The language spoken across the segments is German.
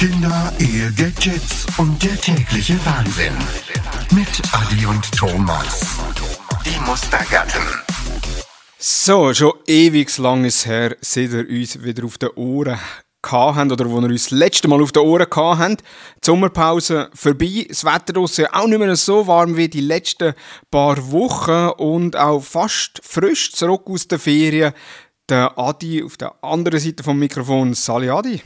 Kinder, Ehe, Gadgets und der tägliche Wahnsinn. Mit Adi und Thomas. Die Mustergatten. So, schon ewig lang ist her, seit ihr uns wieder auf den Ohren habt, oder wo ihr uns das letzte Mal auf den Ohren habt. Die Sommerpause vorbei, das Wetter draussen auch nicht mehr so warm wie die letzten paar Wochen und auch fast frisch zurück aus den Ferien. Der Adi auf der anderen Seite vom Mikrofon. Sali Adi.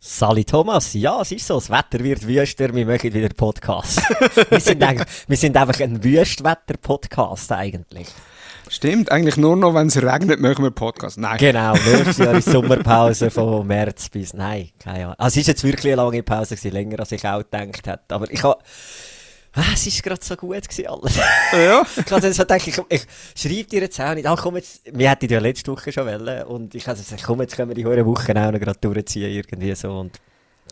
Sali Thomas, ja, es ist so, das Wetter wird wüster, wir machen wieder Podcast. wir, sind wir sind einfach ein Wüstwetter-Podcast eigentlich. Stimmt, eigentlich nur noch, wenn es regnet, machen wir Podcast. Nein. Genau, nächstes Jahr ist Sommerpause von März bis, nein, keine Ahnung. Also es ist jetzt wirklich eine lange Pause gewesen, länger als ich auch gedacht hätte. Aber ich habe, es ist gerade so gut gewesen alles. Ja. ich habe dann so gedacht, ich, ich schreibe dir jetzt auch nicht, ach komm jetzt, wir hätten ja letzte Woche schon wollen und ich habe gesagt, komm jetzt können wir die hohe Woche auch noch gerade durchziehen irgendwie so und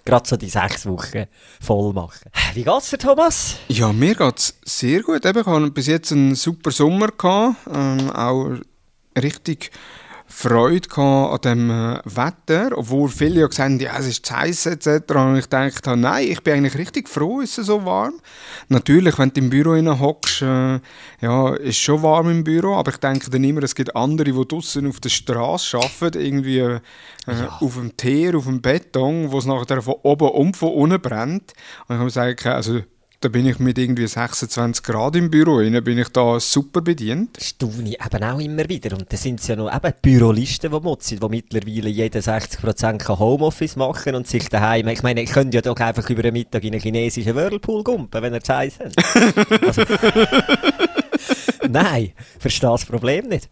gerade so die sechs Wochen voll machen. Wie geht's dir, Thomas? Ja, mir geht's sehr gut. Eben, ich hatte bis jetzt einen super Sommer. Gehabt, ähm, auch richtig Freude an dem äh, Wetter, obwohl viele ja gesagt haben, ja, es ist zu heiß etc. Und ich dachte, nein, ich bin eigentlich richtig froh, ist es so warm. Natürlich, wenn du im Büro hockst, äh, ja, ist schon warm im Büro, aber ich denke dann immer, es gibt andere, die draußen auf der Straße arbeiten, irgendwie äh, ja. auf dem Teer, auf dem Beton, wo es nachher von oben und von unten brennt. Und ich habe gesagt, also da bin ich mit irgendwie 26 Grad im Büro, dann bin ich da super bedient. Staune eben auch immer wieder. Und da sind es ja noch eben Bürolisten, die motzen, die mittlerweile jeder 60% Homeoffice machen und sich daheim. Ich meine, ich könnte ja doch einfach über den Mittag in einen chinesischen Whirlpool gumpen, wenn er Zeit hat. Also, Nein, verstehe das Problem nicht.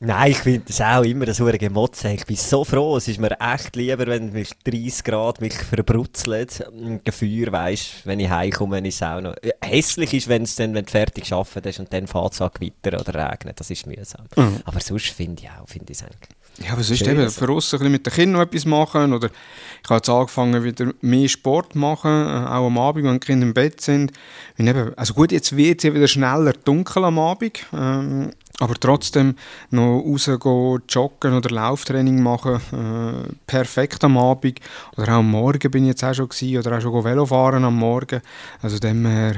Nein, ich finde das auch immer so eine Gemotze. Ich bin so froh, es ist mir echt lieber, wenn mich 30 Grad mich verbrutzelt. Ein Gefühl, weisst, wenn ich heimkomme, ist es auch noch. Hässlich ist, wenn es dann, wenn du fertig gearbeitet hast und dann fährt es an Gewitter oder regnet. Das ist mühsam. Mhm. Aber sonst finde ich auch, finde ich es eigentlich. Ja, aber sonst eben für uns ein bisschen mit den Kindern noch etwas machen oder ich habe jetzt angefangen wieder mehr Sport machen, äh, auch am Abend, wenn die Kinder im Bett sind. Eben, also gut, jetzt wird es ja wieder schneller dunkel am Abend, ähm, aber trotzdem noch rausgehen, joggen oder Lauftraining machen, äh, perfekt am Abend oder auch am Morgen bin ich jetzt auch schon gewesen, oder auch schon Velo am Morgen. Also dem her,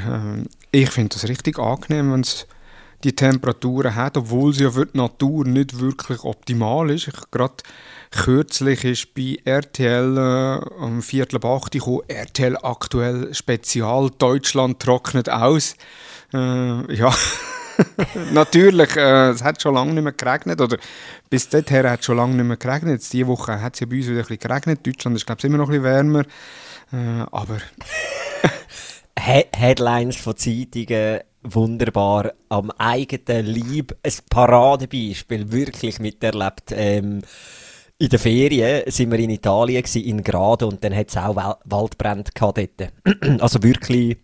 äh, ich finde das richtig angenehm, wenn es die Temperaturen hat, obwohl sie ja für die Natur nicht wirklich optimal ist. Gerade kürzlich ist bei RTL äh, am Viertel ab 8 gekommen, RTL aktuell Spezial, Deutschland trocknet aus. Äh, ja, natürlich, äh, es hat schon lange nicht mehr geregnet, oder bis dahin hat es schon lange nicht mehr geregnet. Jetzt diese Woche hat es ja bei uns wieder ein bisschen geregnet. Deutschland ist, glaube ich, immer noch ein bisschen wärmer, äh, aber... Headlines von Zeitungen wunderbar am eigenen Leib ein Paradebeispiel wirklich miterlebt. Ähm, in der Ferien sind wir in Italien gewesen, in Grado und dann hat es auch Waldbrände gehabt dort. also wirklich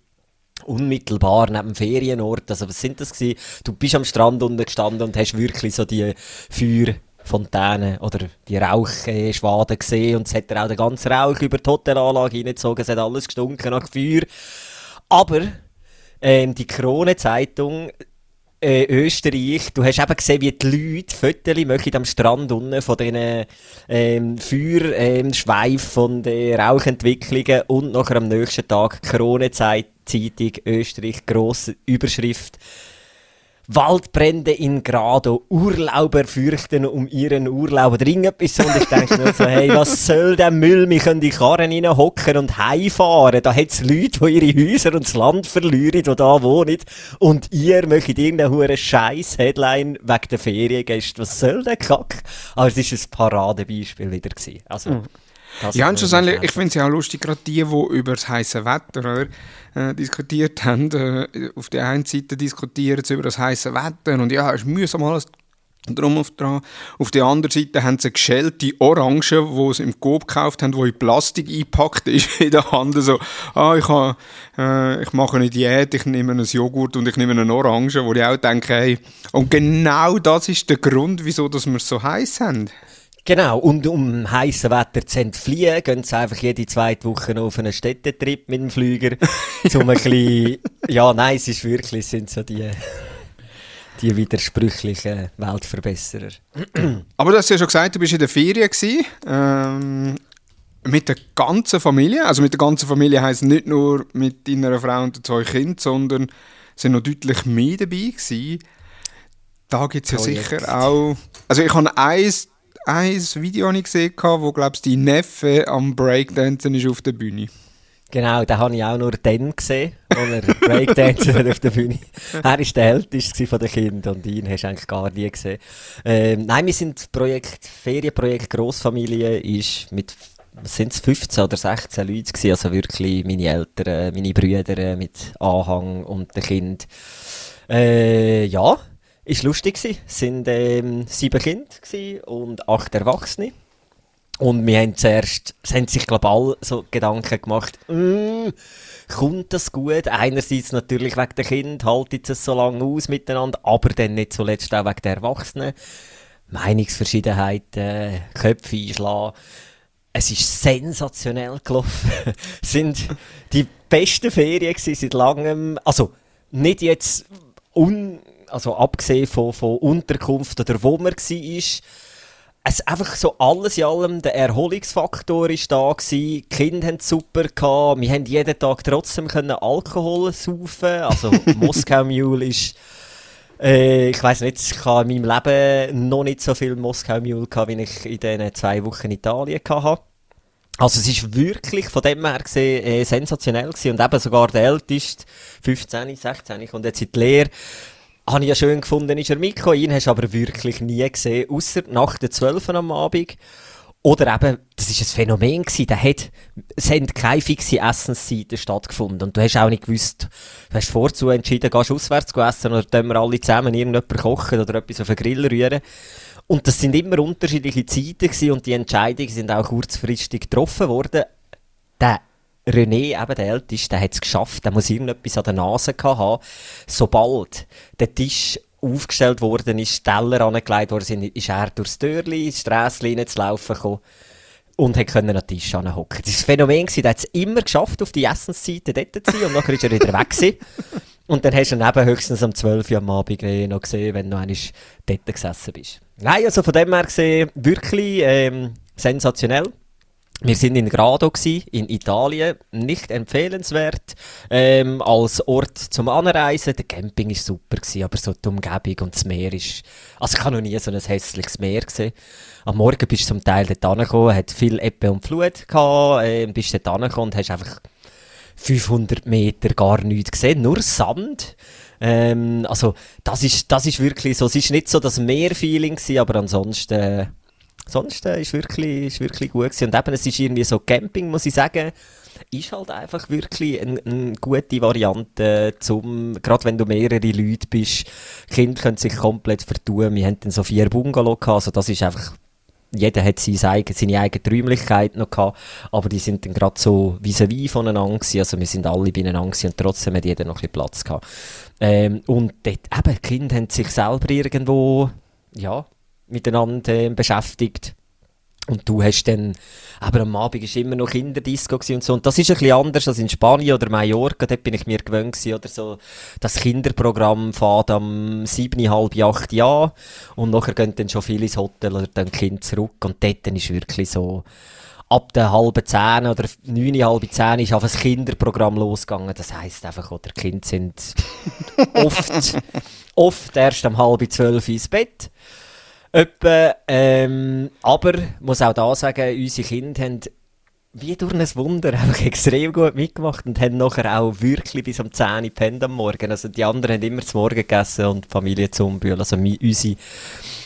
unmittelbar neben dem Ferienort. Also was sind das gewesen? Du bist am Strand unten gestanden und hast wirklich so die Feuerfontäne oder die Rauchschwaden gesehen und es hat auch den ganzen Rauch über die Hotelanlage hineingezogen. Es hat alles gestunken nach Feuer. Aber ähm, die Krone-Zeitung äh, Österreich, du hast eben gesehen, wie die Leute Fotos machen am Strand unten von diesen ähm, Feuerschweif ähm, von den Rauchentwicklungen und nachher am nächsten Tag Krone-Zeitung Österreich, grosse Überschrift Waldbrände in Grado, Urlauber fürchten um ihren Urlaub oder irgendetwas. Und ich denke mir so, hey, was soll der Müll? Wir können die Karren hocken und heimfahren. Da hat es Leute, die ihre Häuser und das Land verlieren, die da wohnen. Und ihr möchtet irgendeine hure scheiß Headline wegen der Feriengäste. Was soll der Kack? Aber es war ein Paradebeispiel wieder. Also, mhm. Ja, und schlussendlich, ich finde es ja auch lustig, gerade die, die über das heiße Wetter äh, diskutiert haben, äh, auf der einen Seite diskutieren sie über das heiße Wetter und ja, es ist mühsam alles drum auf dran. Auf der anderen Seite haben sie geschälte Orangen, die sie im Coop gekauft haben, die in Plastik eingepackt ist in der Hand. So, ah, ich, ha, äh, ich mache eine Diät, ich nehme einen Joghurt und ich nehme eine Orange, wo ich auch denke, hey, und genau das ist der Grund, wieso dass wir es so heiß haben. Genau, und um heißes Wetter zu entfliehen, gehen sie einfach jede zweite Woche auf einen Städtetrip mit dem Flüger, um ein bisschen, ja, nein, es ist wirklich, es sind so die, die widersprüchlichen Weltverbesserer. Aber du hast ja schon gesagt, du bist in der Ferien gewesen. Ähm, mit der ganzen Familie. Also mit der ganzen Familie heisst nicht nur mit deiner Frau und den zwei Kindern, sondern es sind noch deutlich mehr dabei gewesen. Da gibt es ja Projekt. sicher auch... Also ich habe eins, eins Video habe ich gesehen, wo, glaube ich, die Neffe am Breakdancen ist auf der Bühne. Genau, den habe ich auch nur dann gesehen, als er Breakdancer auf der Bühne. Er war der älteste von den Kindern und ihn hast du eigentlich gar nie gesehen. Ähm, nein, wir sind Projekt, Ferienprojekt Grossfamilie ist mit sind es 15 oder 16 Leute gewesen, also wirklich meine Eltern, meine Brüder mit Anhang und den Kind. Äh, ja, ist lustig gewesen. Es sind ähm, sieben Kinder und acht Erwachsene. Und wir haben zuerst, es haben sich, alle so Gedanken gemacht, mm, kommt das gut? Einerseits natürlich wegen der Kind, haltet es so lange aus miteinander, aber dann nicht zuletzt auch wegen der Erwachsenen. Meinungsverschiedenheiten, Köpfe einschlagen. Es ist sensationell gelaufen. Es sind die besten Ferien seit langem. Also, nicht jetzt un, also abgesehen von, von Unterkunft oder wo man war, es einfach so alles in allem, der Erholungsfaktor ist da gewesen, die Kinder haben es super gehabt, wir haben jeden Tag trotzdem können Alkohol saufen, also Moskau Mule ist, äh, ich weiß nicht, ich habe in meinem Leben noch nicht so viel Moskau Mule gehabt, wie ich in diesen zwei Wochen in Italien hatte. Also es ist wirklich von dem her gesehen äh, sensationell gewesen und eben sogar der Älteste, 15, 16, kommt jetzt in die Lehre, habe ich ja schön gefunden, ist er mitgekommen. Ihn hast du aber wirklich nie gesehen, außer nach der 12 am Abend. Oder eben, das ist ein Phänomen gewesen, der hat, es haben keine fixe Essenszeiten stattgefunden. Und du hast auch nicht gewusst, du hast vorzu entschieden, gehst auswärts essen oder tun wir alle zusammen irgendjemand kochen oder etwas auf den Grill rühren. Und das sind immer unterschiedliche Zeiten gewesen und die Entscheidungen sind auch kurzfristig getroffen worden. Der René, eben der Älteste, der hat es geschafft, der muss irgendetwas an der Nase gehabt haben. Sobald der Tisch aufgestellt worden ist, Teller angelegt worden sind, ist er durchs Türli, ins Strässchen reinzulaufen gekommen und hat können an den Tisch hocken. Das war ein Phänomen, der hat es immer geschafft, auf die Essenszeiten dort zu sein und nachher ist er wieder weg gewesen. Und dann hast du ihn eben höchstens um 12 Uhr am Abend noch gesehen, wenn du einmal dort gesessen bist. Nein, also von dem her gesehen, wirklich ähm, sensationell. Wir sind in Grado gsi, in Italien, nicht empfehlenswert ähm, als Ort zum Anreisen. Der Camping ist super gsi, aber so die Umgebung und das Meer ist, also ich habe noch nie so ein hässliches Meer gesehen. Am Morgen bist du zum Teil dort angekommen, hat viel Ebbe und Flut gehabt, äh, bist dort angekommen und hast einfach 500 Meter gar nichts gesehen, nur Sand. Ähm, also das ist, das ist wirklich so, es ist nicht so das Meerfeeling aber ansonsten äh, sonst äh, ist wirklich, ist wirklich gut gewesen. Und eben, es ist irgendwie so Camping, muss ich sagen, ist halt einfach wirklich eine ein gute Variante zum, gerade wenn du mehrere Leute bist, Kinder können sich komplett vertun. Wir haben dann so vier Bungalow gehabt, also das ist einfach, jeder hat seine eigene, seine eigene Räumlichkeit noch gehabt, aber die sind dann gerade so vis-à-vis voneinander gewesen, also wir sind alle beieinander gewesen und trotzdem hat jeder noch ein bisschen Platz gehabt. Ähm, und dort, eben, die Kinder haben sich selber irgendwo, ja, miteinander äh, beschäftigt. Und du hast dann, aber am Abend war immer noch Kinderdisco und so. Und das ist ein bisschen anders als in Spanien oder Mallorca. Dort bin ich mir gewöhnt gewesen, oder so. Das Kinderprogramm fährt am 7, halb 8 Jahr. Und nachher gehen dann schon viele ins Hotel oder dann Kind zurück. Und dort ist wirklich so, ab der halben zehn oder neun, halb zehn ist auf das Kinderprogramm losgegangen. Das heisst einfach, oder Kinder sind oft, oft erst um halb zwölf ins Bett. Etwa, ähm, aber muss auch da sagen, unsere Kinder haben wie durch ein Wunder einfach extrem gut mitgemacht und haben nachher auch wirklich bis um 10 Uhr gepennt am Morgen. Also die anderen haben immer zum Morgen gegessen und die Familie zum Bühl. Also mi- unsere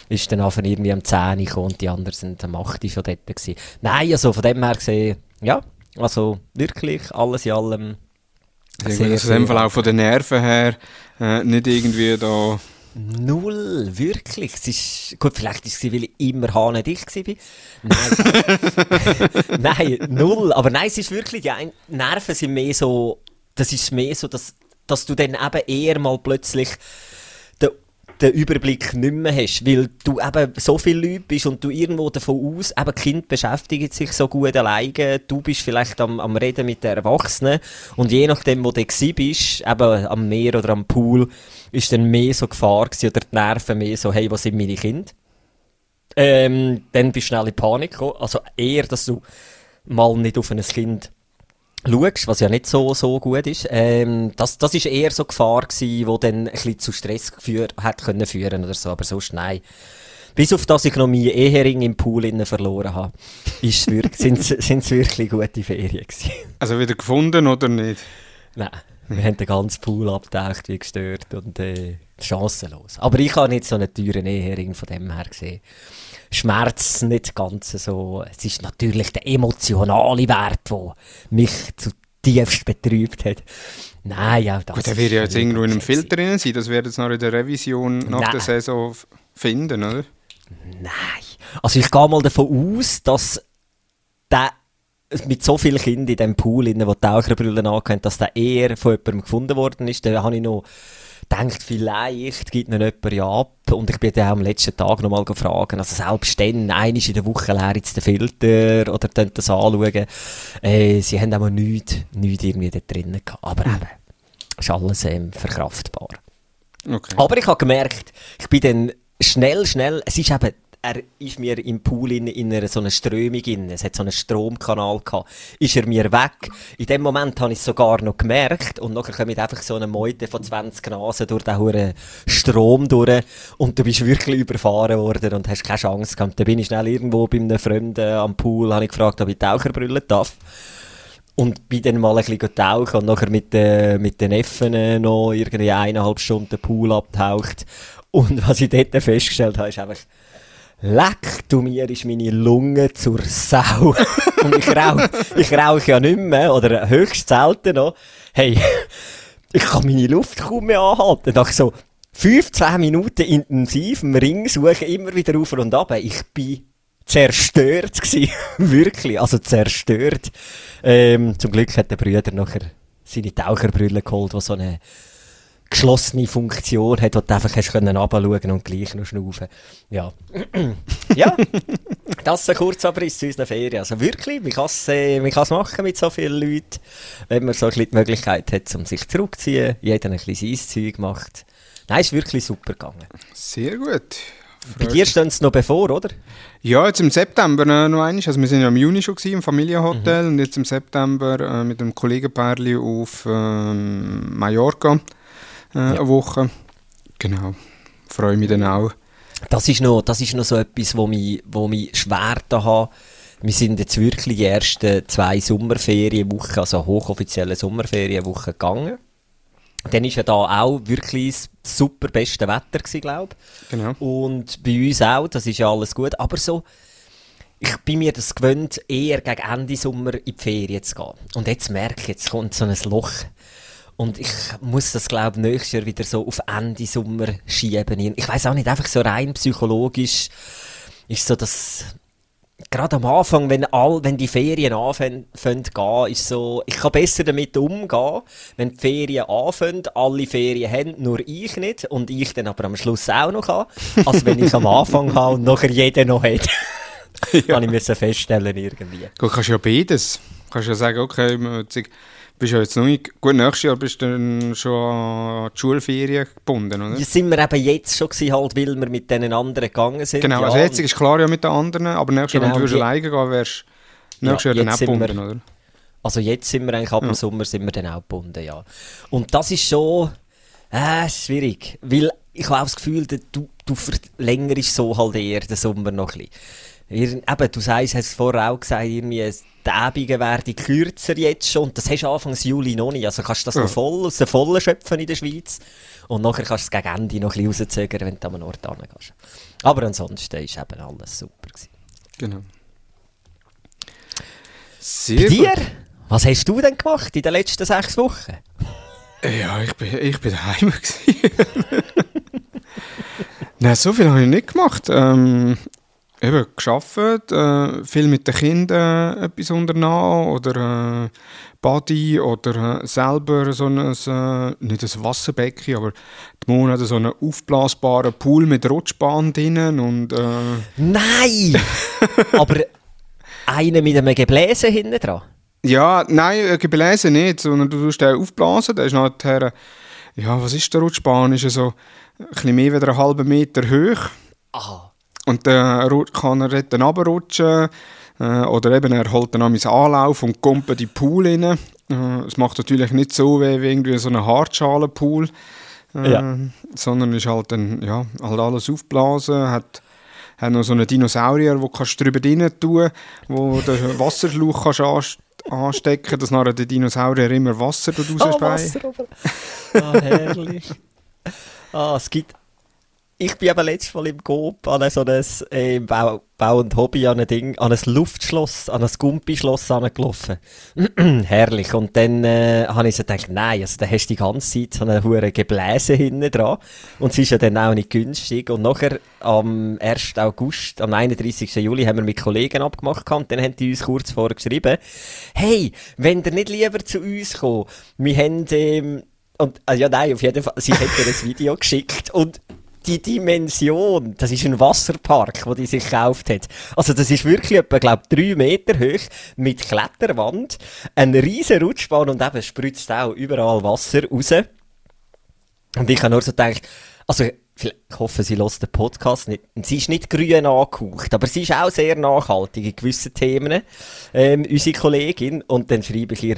ist dann einfach irgendwie am 10 Uhr gekommen und die anderen sind am 8 Uhr schon dort gewesen. Nein, also von dem her gesehen, ja, also wirklich alles in allem Ich denke, dass in dem Fall auch von den Nerven her äh, nicht irgendwie da... Null, wirklich. Es ist, gut, vielleicht ist es, weil ich immer hanedicht war. Nein. nein, null. Aber nein, es ist wirklich, ein- Nerven sind mehr so, das ist mehr so, dass, dass du dann eben eher mal plötzlich den, den Überblick nicht mehr hast, weil du eben so viele Leute bist und du irgendwo davon aus, eben Kind beschäftigt sich so gut alleine, du bist vielleicht am, am Reden mit den Erwachsenen und je nachdem, wo du bist, eben am Meer oder am Pool, ist dann mehr so Gefahr gewesen, oder die Nerven mehr so, hey, wo sind meine Kinder? Ähm, dann bist du schnell in Panik gekommen. Also eher, dass du mal nicht auf ein Kind schaust, was ja nicht so, so gut ist, ähm, das, das ist eher so Gefahr gewesen, wo dann ein bisschen zu Stress geführt, hat können führen oder so, aber sonst nein. Bis auf das ich noch meinen Ehering im Pool innen verloren habe, sind es wirklich gute Ferien gewesen. Also wieder gefunden oder nicht? Nein, wir haben den ganzen Pool abgetaucht wie gestört und äh, chancenlos. Aber ich habe nicht so einen teuren Ehering von dem her gesehen. Schmerz nicht ganz so. Es ist natürlich der emotionale Wert, der mich zu tiefst betrübt hat. Nein, ja, das Gut, der wird ja jetzt irgendwo in einem Filter drin sein. Das wird jetzt noch in der Revision nach Nein. der Saison finden, oder? Nein. Also ich gehe mal davon aus, dass der mit so vielen Kindern in diesem Pool, in wo Taucherbrüllen angehört, dass der eher von jemandem gefunden worden ist. Da habe ich noch gedacht, vielleicht gibt ihn jemand ja ab. Und ich bin dann auch am letzten Tag noch mal gefragt. Also selbst dann, einmal in der Woche leer jetzt den Filter oder das anschauen. Äh, sie haben auch nichts, nichts irgendwie da drinnen gehabt. Aber eben, ist alles ähm, verkraftbar. Okay. Aber ich habe gemerkt, ich bin dann schnell, schnell, es ist eben er ist mir im Pool in, in einer so einer Strömung in, es hat so einen Stromkanal gehabt, ist er mir weg. In dem Moment habe ich es sogar noch gemerkt und nachher kommt einfach so eine Meute von 20 Nasen durch den hohen Strom durch und du bist wirklich überfahren worden und hast keine Chance gehabt. Da bin ich schnell irgendwo bei einem Fremden am Pool, habe ich gefragt, ob ich Taucherbrille darf. Und bin dann mal ein bisschen tauchen und nachher mit, äh, mit den Neffen noch irgendwie eineinhalb Stunden Pool abtaucht. Und was ich dort festgestellt habe, ist einfach, Leck du mir, ist meine Lunge zur Sau. Und ich rauche, ich rauche ja nicht mehr, oder höchst selten noch. Hey, ich kann meine Luft kaum mehr anhalten. Nach so 15 Minuten intensiv im Ring suchen, immer wieder auf und ab. Ich bin zerstört gewesen. Wirklich, also zerstört. Ähm, zum Glück hat der Brüder nachher seine Taucherbrille geholt, die so eine geschlossene Funktion hat, wo du einfach hast können runterschauen und gleich noch schnaufen. Ja. ja, das ist ein kurzer Abriss zu unseren Ferien. Also wirklich, man kann es äh, machen mit so vielen Leuten, wenn man so ein bisschen die Möglichkeit hat, um sich zurückzuziehen, jeder ein bisschen sein Zeug macht. Nein, ist wirklich super gegangen. Sehr gut. Bei dir stehen es noch bevor, oder? Ja, jetzt im September äh, noch einmal. Also wir sind ja im Juni schon gewesen, im Familienhotel mhm. und jetzt im September äh, mit einem Kollegenpaarli auf ähm, Mallorca äh, ja. eine Woche. Genau, freue mich dann auch. Das ist noch, das ist noch so etwas, wo mich, wo mich schwer da hat. Wir sind jetzt wirklich die ersten zwei Sommerferienwochen, also hochoffizielle Sommerferienwochen gegangen. Dann war ja da auch wirklich das super beste Wetter glaube ich. Genau. Und bei uns auch, das ist ja alles gut. Aber so, ich bin mir das gewöhnt, eher gegen Ende Sommer in die Ferien zu gehen. Und jetzt merke ich, jetzt kommt so ein Loch. Und ich muss das, glaube ich, nächstes Jahr wieder so auf Ende Sommer schieben. Ich weiß auch nicht, einfach so rein psychologisch ist so das, gerade am Anfang, wenn, all, wenn die Ferien anfangen gehen, ist so, ich kann besser damit umgehen, wenn die Ferien anfangen, alle Ferien haben, nur ich nicht, und ich dann aber am Schluss auch noch habe, als wenn ich am Anfang habe und nachher jeder noch hat. ja. Kann ich mir so feststellen irgendwie. Du kannst ja beides. Du kannst ja sagen, okay, bist ja jetzt noch nicht, gut, nächstes Jahr bist du dann schon an die Schulferien gebunden, oder? Ja, sind wir eben jetzt schon gewesen, halt, weil wir mit den anderen gegangen sind. Genau, ja, also jetzt ist klar ja mit den anderen, aber nächstes genau, Jahr, wenn du alleine gehen wärst nächstes ja, Jahr dann auch gebunden, wir, oder? Also jetzt sind wir eigentlich ab dem Sommer sind wir dann auch gebunden, ja. Und das ist schon äh, schwierig, weil ich habe auch das Gefühl, du, du verlängerst so halt eher den Sommer noch ein bisschen. Eben, du sagst, hast es vorher auch gesagt, irgendwie die Abende werden kürzer jetzt schon. Das hast du Anfang Juli noch nicht. Also kannst du das ja. noch voll aus der Vollen schöpfen in der Schweiz. Und nachher kannst du es gegen Ende noch ein bisschen rauszögern, wenn du an einen Ort gehst. Aber ansonsten war eben alles super. Gewesen. Genau. Sehr Bei dir? Gut. Was hast du denn gemacht in den letzten sechs Wochen? Ja, ich bin, ich bin daheim. Nein, so viel habe ich nicht gemacht. Ähm, eben geschafft, äh, viel mit den Kindern etwas unternommen oder äh, Body oder äh, selber so ein, äh, nicht ein Wasserbecken, aber die Mona hat so einen aufblasbaren Pool mit Rutschbahn drinnen und... Äh Nein! aber einen mit einem Gebläse hinten dran? Ja, nein, Gebläse nicht, sondern du tust den aufblasen, der ist nachher... Ja, was ist der Rutschbahn? Ist er so ein bisschen mehr als einen halben Meter hoch. Aha. Und dann kann er dort runterrutschen. Äh, oder eben, er holt dann einmal Anlauf und kommt in die Pool rein. Äh, es macht natürlich nicht so weh wie irgendwie so ein Hartschalenpool. Äh, Ja. Sondern ist halt dann, ja, halt alles aufgeblasen, hat hat noch so einen Dinosaurier, wo kannst du drüber rein tun, wo den Wasserschlauch kannst anst anstecken, dass nachher der Dinosaurier immer Wasser dort Ah, rausspeist. Wasser. Ah, herrlich. ah, es gibt... Ich bin eben letztes Mal im Coop an so ein äh, Bau, Bau und Hobby an ein Ding, an ein Luftschloss, an ein Gumpi-Schloss angelaufen. Herrlich. Und dann äh, habe ich so gedacht, nein, also da hast du die ganze Zeit so eine hure Gebläse hinten dran. Und es ist ja dann auch nicht günstig. Und nachher am 1. August, am 31. Juli haben wir mit Kollegen abgemacht und dann haben die uns kurz vorher geschrieben, hey, wenn ihr nicht lieber zu uns kommt, wir haben, ähm, und, ah, ja nein, auf jeden Fall, sie hat mir ein Video geschickt und die Dimension, das ist ein Wasserpark, wo die sich gekauft hat. Also das ist wirklich etwa, glaub, drei Meter hoch, mit Kletterwand, ein riesen Rutschbahn und eben spritzt auch überall Wasser raus. Und ich habe nur so gedacht, also, ich hoffe, sie lässt den Podcast nicht. Sie ist nicht grün angehaucht, aber sie ist auch sehr nachhaltig in gewissen Themen, ähm, unsere Kollegin. Und dann schreibe ich ihr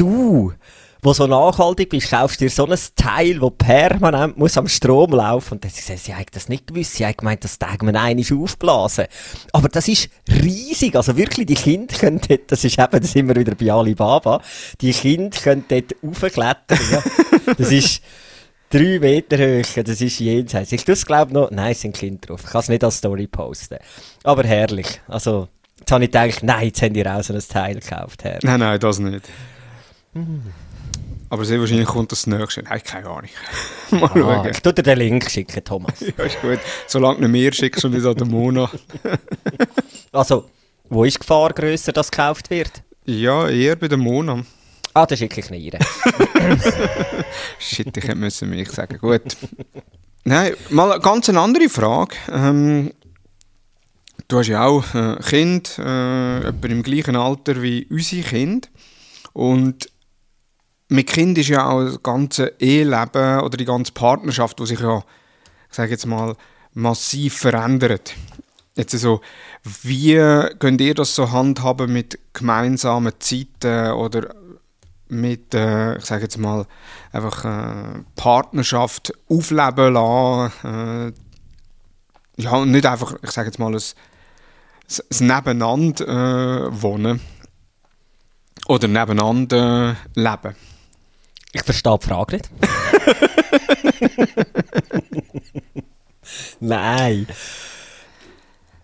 du, wo so nachhaltig bist, kaufst dir so ein Teil, das permanent muss am Strom laufen. Und dann sie gesagt, sie hat das nicht gewusst. Sie hat gemeint, das Tag man einmal aufblasen. Aber das ist riesig. Also wirklich, die Kinder können dort, das ist eben, da sind wir wieder bei Alibaba, die Kinder können dort raufklettern. Ja. Das ist, Drei Meter hoch, das ist jenseits. Ich tue glaube noch, nein, es sind Kinder drauf. Ich kann es nicht als Story posten. Aber herrlich. Also, jetzt habe ich gedacht, nein, jetzt haben die auch so ein Teil gekauft. Herr. Nein, nein, das nicht. Aber sehr wahrscheinlich kommt das nächste. Nein, keine Ahnung. Mal Ah, schauen. ich tue dir den Link schicken, Thomas. Ja, ist gut. Solange du nicht mehr schickst und nicht an den Mona. Also, wo ist die Gefahr grösser, dass gekauft wird? Ja, eher bei der Mona. Ah, dann schicke ich nicht rein. Shit, ich hätte müssen mich sagen. Gut. Nein, mal eine ganz eine andere Frage. Ähm, du hast ja auch äh, Kind, äh, etwa im gleichen Alter wie unsere Kind. Und mit Kind ist ja auch das ganze Eheleben oder die ganze Partnerschaft, die sich ja, ich sage jetzt mal, massiv verändert. Jetzt also, wie könnt ihr das so handhaben mit gemeinsamen Zeiten oder mit, äh, ich sage jetzt mal, einfach äh, Partnerschaft aufleben lassen. Äh, ja, und nicht einfach, ich sage jetzt mal, ein, ein Nebeneinander äh, wohnen. Oder nebeneinander leben. Ich verstehe die Frage nicht. Nein.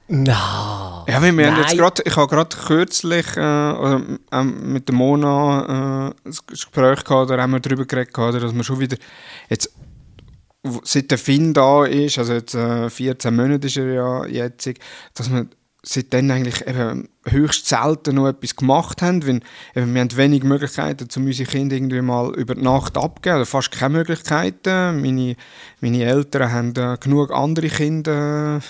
Nein. Ja, weil wir haben jetzt Nein. grad, ich habe gerade kürzlich äh, oder, ähm, mit der Mona äh, ein Gespräch gehabt, oder haben wir darüber geredet, gehabt, oder, dass wir schon wieder jetzt, seit der Finn da ist, also jetzt äh, 14 Monate ist er ja jetzt, dass wir seitdem eigentlich eben höchst selten noch etwas gemacht haben, weil eben, wir haben wenig Möglichkeiten, um unsere Kinder irgendwie mal über die Nacht abzugeben, oder fast keine Möglichkeiten. Meine, meine Eltern haben äh, genug andere Kinder,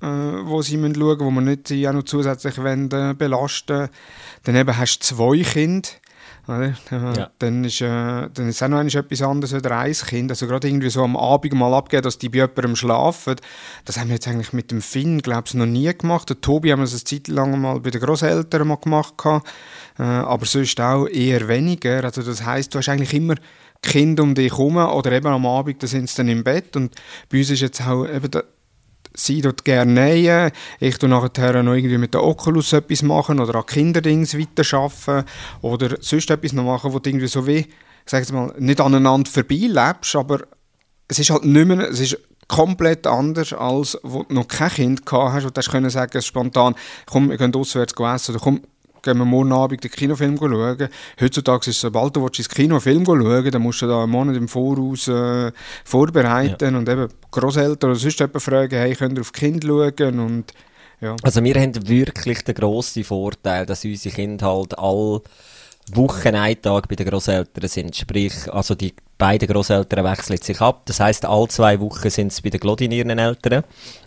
äh, wo sie schauen müssen, wo man nicht sie auch noch zusätzlich wollen, äh, belasten. Dann eben hast du zwei Kinder. Oder? Ja. dann, ist, äh, dann ist auch noch etwas anderes als ein Kind. Also gerade irgendwie so am Abend mal abgeben, dass die bei jemandem schlafen. Das haben wir jetzt eigentlich mit dem Finn, glaube ich, noch nie gemacht. Der Tobi haben wir es eine Zeit lang mal bei den Großeltern mal gemacht. Äh, aber sonst auch eher weniger. Also das heißt, du hast eigentlich immer Kinder um dich herum oder eben am Abend, da sind sie dann im Bett. Und bei uns ist jetzt auch eben sie dort gerne nähen. Ich tue nachher noch irgendwie mit der Oculus etwas machen oder an Kinderdings weiterarbeiten oder sonst etwas noch machen, wo du irgendwie so wie, sag mal, nicht aneinander vorbeilebst, aber es ist halt nicht mehr, es ist komplett anders, als wo du noch kein Kind gehabt hast und du hast können sagen spontan, komm, wir gehen auswärts essen oder komm, gehen wir morgen Abend den Kinofilm schauen. Heutzutage ist es, sobald du ins Kinofilm schauen dann musst du da einen Monat im Voraus äh, vorbereiten und eben Großeltern oder sonst jemanden fragen, hey, könnt ihr auf Kinder schauen und ja. Also wir haben wirklich den grossen Vorteil, dass unsere Kinder halt all Wochen einen Tag bei den Großeltern sind. Sprich, also die beiden Großeltern wechseln sich ab. Das heißt, alle zwei Wochen sind sie bei den Glodin ihren Eltern.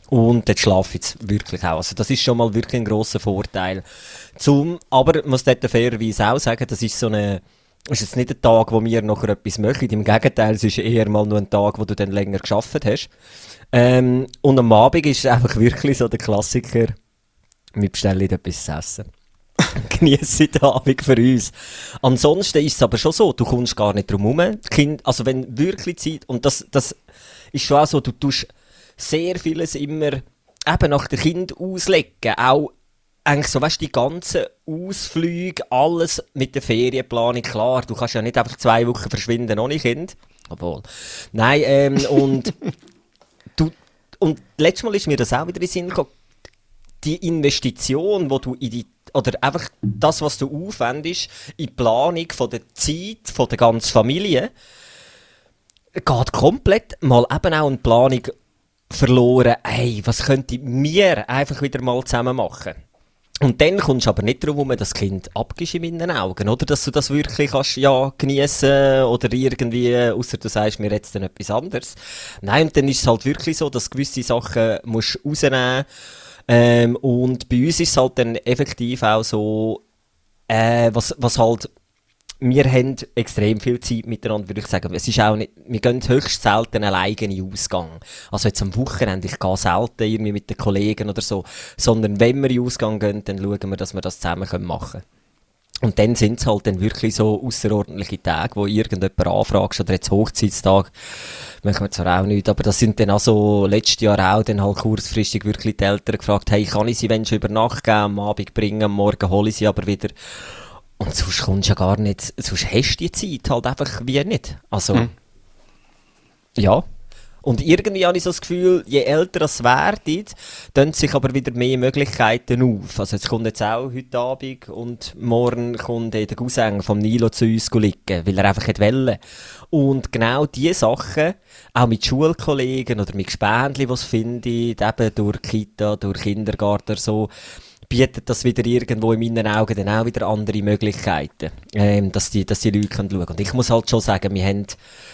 Und dort schlafen sie wirklich auch. Also das ist schon mal wirklich ein grosser Vorteil. Zum, aber ich muss dort fairerweise auch sagen, das ist so eine, ist jetzt nicht ein Tag, wo wir noch etwas machen. Im Gegenteil, es ist eher mal nur ein Tag, wo du dann länger geschafft hast. Ähm, und am Abend ist es einfach wirklich so der Klassiker, Wir bestellen etwas zu essen. Genieße den Abend für uns. Ansonsten ist es aber schon so, du kommst gar nicht drum herum. Also wenn wirklich Zeit, und das, das ist schon auch so, du tust sehr vieles immer eben nach dem Kind auslegen. Auch eigentlich so, weißt du, die ganzen Ausflüge, alles mit der Ferienplanung, klar, du kannst ja nicht einfach zwei Wochen verschwinden ohne Kind. Obwohl. Nein, ähm, und du, und letztes Mal ist mir das auch wieder in den Sinn gekommen, die Investition, wo du in die oder einfach das, was du aufwendest in die Planung von der Zeit von der ganzen Familie, geht komplett mal eben auch in die Planung verloren. Ey, was könnte wir einfach wieder mal zusammen machen? Und dann kommst du aber nicht darum, das Kind abgibst in meinen Augen, oder? Dass du das wirklich kannst, ja, geniessen oder irgendwie, außer du sagst mir jetzt dann etwas anderes. Nein, und dann ist es halt wirklich so, dass gewisse Sachen musst rausnehmen ähm, und bei uns ist es halt dann effektiv auch so, äh, was, was halt wir haben extrem viel Zeit miteinander, würde ich sagen. Es ist auch nicht, wir gehen höchst selten alleine in Ausgang. Also jetzt am Wochenende, ich gehe selten irgendwie mit den Kollegen oder so, sondern wenn wir in Ausgang gehen, dann schauen wir, dass wir das zusammen machen können. Und dann sind es halt dann wirklich so außerordentliche Tage, wo irgendjemand anfragst, oder jetzt Hochzeitstag, machen wir zwar auch nicht, aber das sind dann auch so, letztes Jahr auch dann halt kurzfristig wirklich die Eltern gefragt, hey, kann ich sie wenn schon über Nacht geben, am Abend bringen, am Morgen hole ich sie aber wieder. Und sonst kommst du ja gar nicht, sonst hast du die Zeit halt einfach wie nicht. Also, mhm. ja. Und irgendwie habe ich so das Gefühl, je älter es werdet, dann sich aber wieder mehr Möglichkeiten auf. Also jetzt kommt jetzt auch heute Abend und morgen kommt der Cousin vom Nilo zu uns liegen, weil er einfach nicht wollte. Und genau diese Sachen, auch mit Schulkollegen oder mit Gespendli, die es findet, eben durch Kita, durch Kindergarten so, bietet das wieder irgendwo in meinen Augen dann auch wieder andere Möglichkeiten, ähm, dass, die, dass die Leute können schauen. Und ich muss halt schon sagen, wir haben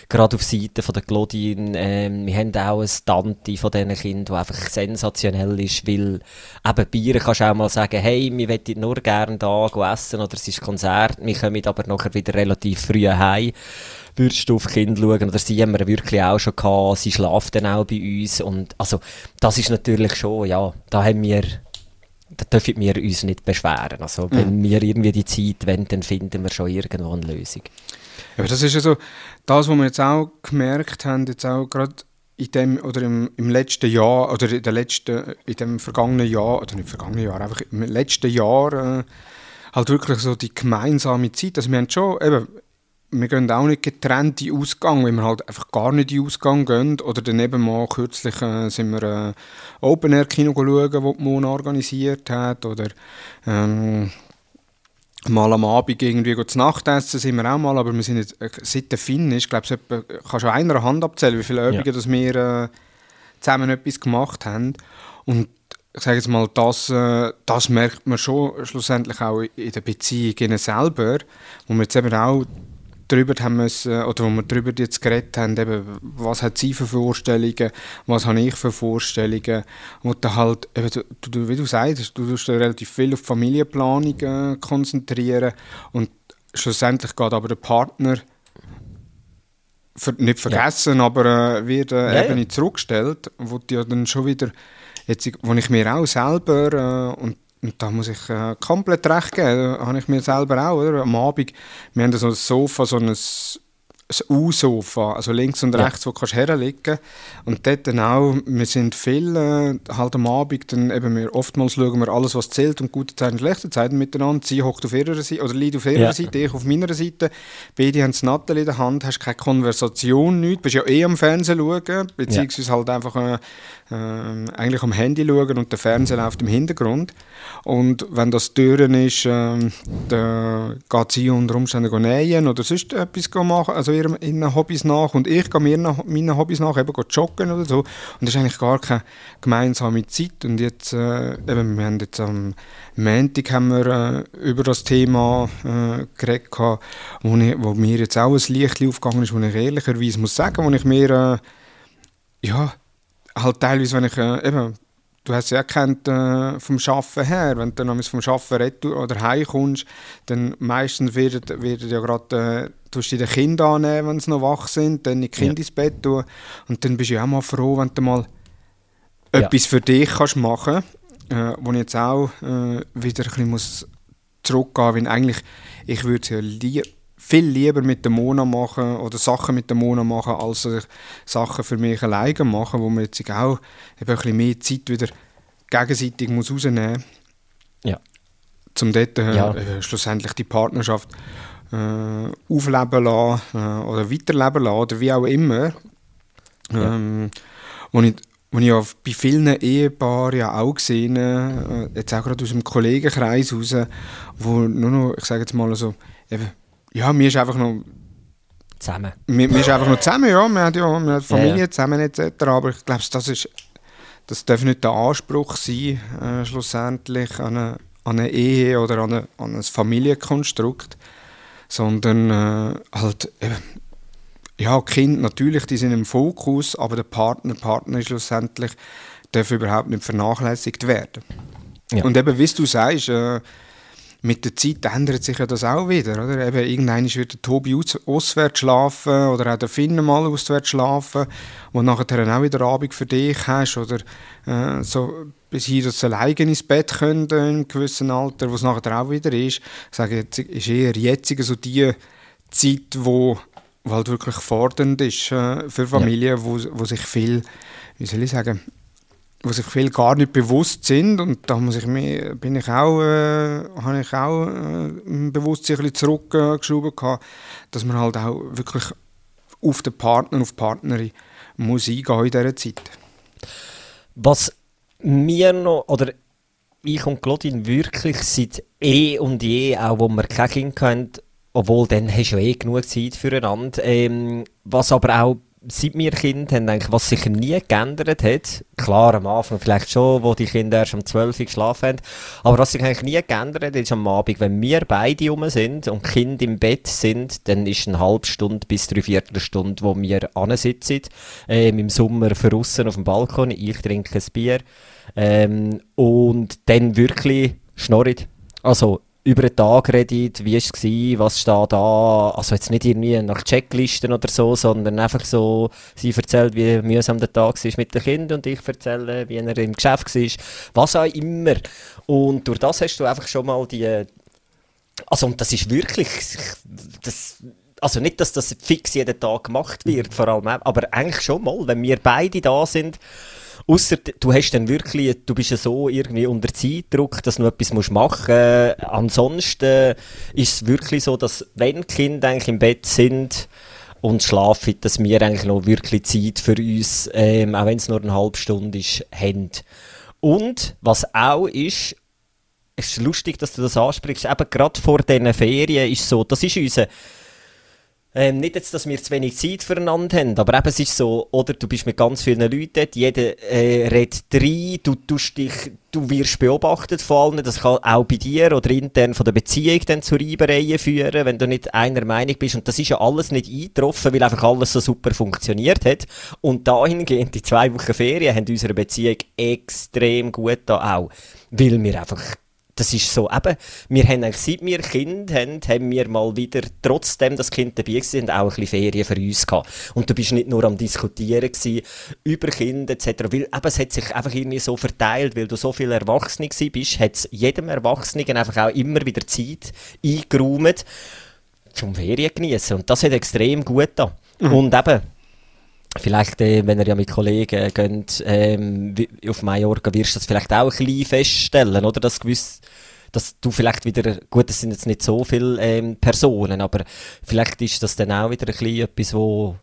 gerade auf Seite von der Claudine, ähm, wir haben auch ein Tante von diesen Kindern, die einfach sensationell ist, weil eben Bier kannst du auch mal sagen, hey, wir wollen nur gerne da essen oder es ist Konzert, wir kommen aber nachher wieder relativ früh heim. Würdest du auf Kind schauen, oder sie haben wir wirklich auch schon gehabt, sie schlaft dann auch bei uns. Und also, das ist natürlich schon, ja, da haben wir da dürfen wir uns nicht beschweren. Also, wenn mhm. wir irgendwie die Zeit wollen, dann finden wir schon irgendwo eine Lösung. Ja, das ist ja so, das, was wir jetzt auch gemerkt haben, jetzt auch gerade in dem, oder im, im letzten Jahr, oder in, der letzten, in dem vergangenen Jahr, oder nicht vergangenen Jahr, einfach im letzten Jahr, äh, halt wirklich so die gemeinsame Zeit. Also wir haben schon, eben, wir gehen auch nicht getrennt in Ausgang, wenn wir halt einfach gar nicht in Ausgang gehen. Oder daneben mal kürzlich äh, sind wir äh, Open Air Kino schauen, das die Mona organisiert hat. Oder ähm, mal am Abend irgendwie zu Nacht essen sind wir auch mal, aber wir sind jetzt, äh, seit der Finn ist, glaube ich, kann schon einer Hand abzählen, wie viele Übungen ja. dass wir äh, zusammen etwas gemacht haben. Und ich sage jetzt mal, das, äh, das merkt man schon schlussendlich auch in der Beziehung selber, wo wir jetzt eben auch darüber haben müssen, oder wo wir darüber jetzt geredet haben, eben, was hat sie für Vorstellungen, was habe ich für Vorstellungen, und dann halt, eben, du, wie du sagst, du musst relativ viel auf Familienplanung äh, konzentrieren und schlussendlich geht aber der Partner für, nicht vergessen, ja. aber äh, wird äh, ja, eben ja. zurückgestellt, wo die dann schon wieder, jetzt, wo ich mir auch selber äh, und und da muss ich äh, komplett recht geben. Da habe ich mir selber auch, oder? Am Abend, wir haben so ein Sofa, so ein ein U-Sofa, also links und rechts, ja. wo kannst du herlegen und dort dann auch, wir sind viel äh, halt am Abend, dann eben wir, oftmals schauen wir alles, was zählt und gute Zeiten und schlechte Zeiten miteinander, sie hockt auf ihrer Seite, oder liegt auf ihrer ja. Seite, ich auf meiner Seite, beide haben das Nattel in der Hand, hast keine Konversation, nichts, bist ja eh am Fernsehen schauen, beziehungsweise ja. halt einfach äh, äh, eigentlich am Handy schauen und der Fernseher läuft im Hintergrund und wenn das Türen ist, äh, dann geht sie unter Umständen nähen oder sonst etwas machen, also ihren, Hobbys nach und ich gehe meinen Hobbys nach, eben joggen oder so. Und das ist eigentlich gar keine gemeinsame Zeit. Und jetzt, äh, eben, wir haben jetzt am Montag haben wir äh, über das Thema äh, geredet, wo, ich, wo mir jetzt auch ein Licht aufgegangen ist, wo ich ehrlicherweise muss sagen, wo ich mir, äh, ja, halt teilweise, wenn ich äh, eben du hast es ja erkannt äh, vom Arbeiten her, wenn du dann vom Arbeiten oder heimkommst, dann meistens wird, wird ja gerade, äh, tust du die Kinder annehmen, wenn sie noch wach sind, dann die Kinder ja. ins Bett tun und dann bist du ja auch mal froh, wenn du mal ja. etwas für dich kannst machen äh, wo ich jetzt auch äh, wieder ein bisschen muss zurückgehen muss, weil eigentlich, ich würde es ja lie viel lieber mit der Mona machen oder Sachen mit der Mona machen, als Sachen für mich alleine machen, wo man jetzt auch ein bisschen mehr Zeit wieder gegenseitig muss rausnehmen muss. Ja. Um dort äh, Ja. äh, schlussendlich die Partnerschaft äh, aufleben lassen äh, oder weiterleben lassen oder wie auch immer. Ja. Ähm, wo ich, wo ich bei vielen Ehepaaren ja auch gesehen äh, jetzt auch gerade aus dem Kollegenkreis raus, wo nur noch, ich sage jetzt mal so, eben, ja, mir ist einfach noch Zusammen. wir, wir sind einfach noch zusammen, ja. Wir haben ja wir haben Familie Ja, zusammen etc. Aber ich glaube, das, ist, das darf nicht der Anspruch sein, äh, schlussendlich an eine, an eine Ehe oder an, eine, an ein Familienkonstrukt. Sondern äh, halt, eben, ja, Kinder natürlich, die sind im Fokus, aber der Partner, Partner schlussendlich darf überhaupt nicht vernachlässigt werden. Ja. Und eben, wie du sagst, äh, mit der Zeit ändert sich ja das auch wieder. Oder? Eben, irgendwann wird der Tobi aus, auswärts schlafen oder auch der Finn mal auswärts schlafen, wo nachher dann auch wieder Abend für dich hast oder äh, so bis hier, dass sie alleine ins Bett können in einem gewissen Alter, wo es nachher auch wieder ist. Ich sage, jetzt ist eher jetzt so die Zeit, wo, wo halt wirklich fordernd ist äh, für Familien, wo, wo sich viel, wie soll ich sagen, wo sich viel gar nicht bewusst sind und da muss ich mir, bin ich auch, äh, habe ich auch äh, im Bewusstsein zurückgeschoben gehabt, dass man halt auch wirklich auf den Partner, auf die Partnerin muss eingehen in dieser Zeit. Was mir noch, oder ich und Claudine wirklich seit eh und je, auch wo wir kein Kind hatten, obwohl dann hast du eh genug Zeit füreinander, ähm, was aber auch seit wir Kind haben, eigentlich, was sich nie geändert hat, klar am Anfang vielleicht schon, wo die Kinder erst um 12 Uhr geschlafen haben, aber was sich eigentlich nie geändert hat, ist am Abend, wenn wir beide rum sind und Kinder im Bett sind, dann ist eine halbe Stunde bis dreiviertel Stunde, wo wir ansitzen, ähm, im Sommer draussen auf dem Balkon, ich trinke ein Bier, ähm, und dann wirklich schnorrit. Also, über den Tag redet, wie war es, gewesen, was steht da, also jetzt nicht irgendwie nach Checklisten oder so, sondern einfach so, sie erzählt, wie mühsam der Tag war mit den Kindern und ich erzähle, wie er im Geschäft war, was auch immer. Und durch das hast du einfach schon mal die, also und das ist wirklich, das, also nicht, dass das fix jeden Tag gemacht wird, vor allem, aber eigentlich schon mal, wenn wir beide da sind, Ausser du hast dann wirklich, du bist ja so irgendwie unter Zeitdruck, dass du etwas musst machen musst. Ansonsten ist es wirklich so, dass wenn die Kinder eigentlich im Bett sind und schlafen, dass wir eigentlich noch wirklich Zeit für uns, ähm, auch wenn es nur eine halbe Stunde ist, haben. Und was auch ist, es ist lustig, dass du das ansprichst, eben gerade vor diesen Ferien ist so, das ist unser ähm, nicht jetzt, dass wir zu wenig Zeit füreinander haben, aber eben, es ist so, oder? Du bist mit ganz vielen Leuten dort, jeder äh, redet rein, du, tust dich, du wirst beobachtet von allen, das kann auch bei dir oder intern von der Beziehung dann zu Reibereien führen, wenn du nicht einer Meinung bist. Und das ist ja alles nicht eingetroffen, weil einfach alles so super funktioniert hat. Und dahingehend, die zwei Wochen Ferien haben unsere Beziehung extrem gut da auch, weil wir einfach das ist so, eben, wir haben eigentlich, seit wir Kind haben, haben wir mal wieder, trotzdem das Kind dabei sind, auch ein bisschen Ferien für uns gehabt. Und du bist nicht nur am Diskutieren gewesen, über Kinder etc., weil eben, es hat sich einfach irgendwie so verteilt, weil du so viele Erwachsene bist, hat es jedem Erwachsenen einfach auch immer wieder Zeit eingeräumt, zum Ferien genießen. Und das hat extrem gut da. Und eben, Vielleicht, äh, wenn ihr ja mit Kollegen geht, ähm, auf Mallorca, wirst du das vielleicht auch ein bisschen feststellen, oder? Dass, gewiss, dass du vielleicht wieder, gut, es sind jetzt nicht so viele ähm, Personen, aber vielleicht ist das dann auch wieder ein bisschen etwas, wo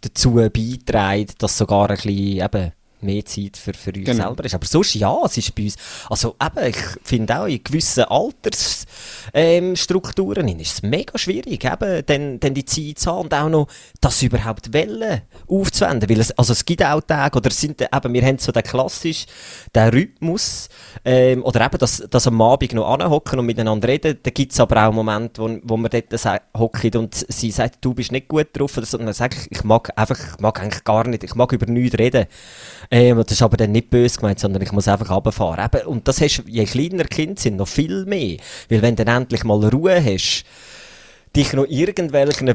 dazu beiträgt, dass sogar ein bisschen eben mehr Zeit für, für uns Genau. selber ist. Aber sonst, ja, es ist bei uns, also eben, ich finde auch in gewissen Altersstrukturen ähm, ist es mega schwierig, eben, dann, dann die Zeit zu haben und auch noch das überhaupt wollen aufzuwenden, weil es, also es gibt auch Tage, oder sind eben, wir haben so den klassisch, den Rhythmus, ähm, oder eben, dass, dass am Abend noch anhocken und miteinander reden, da gibt es aber auch Momente, wo, wo wir dort hocken und sie sagt, du bist nicht gut drauf, oder so, und dann sage ich, ich mag einfach, ich mag eigentlich gar nicht, ich mag über nichts reden. Ähm, das ist aber dann nicht böse gemeint, sondern ich muss einfach runterfahren. Eben, und das hast, je kleiner Kind sind, noch viel mehr. Weil wenn du dann endlich mal Ruhe hast, dich noch irgendwelchen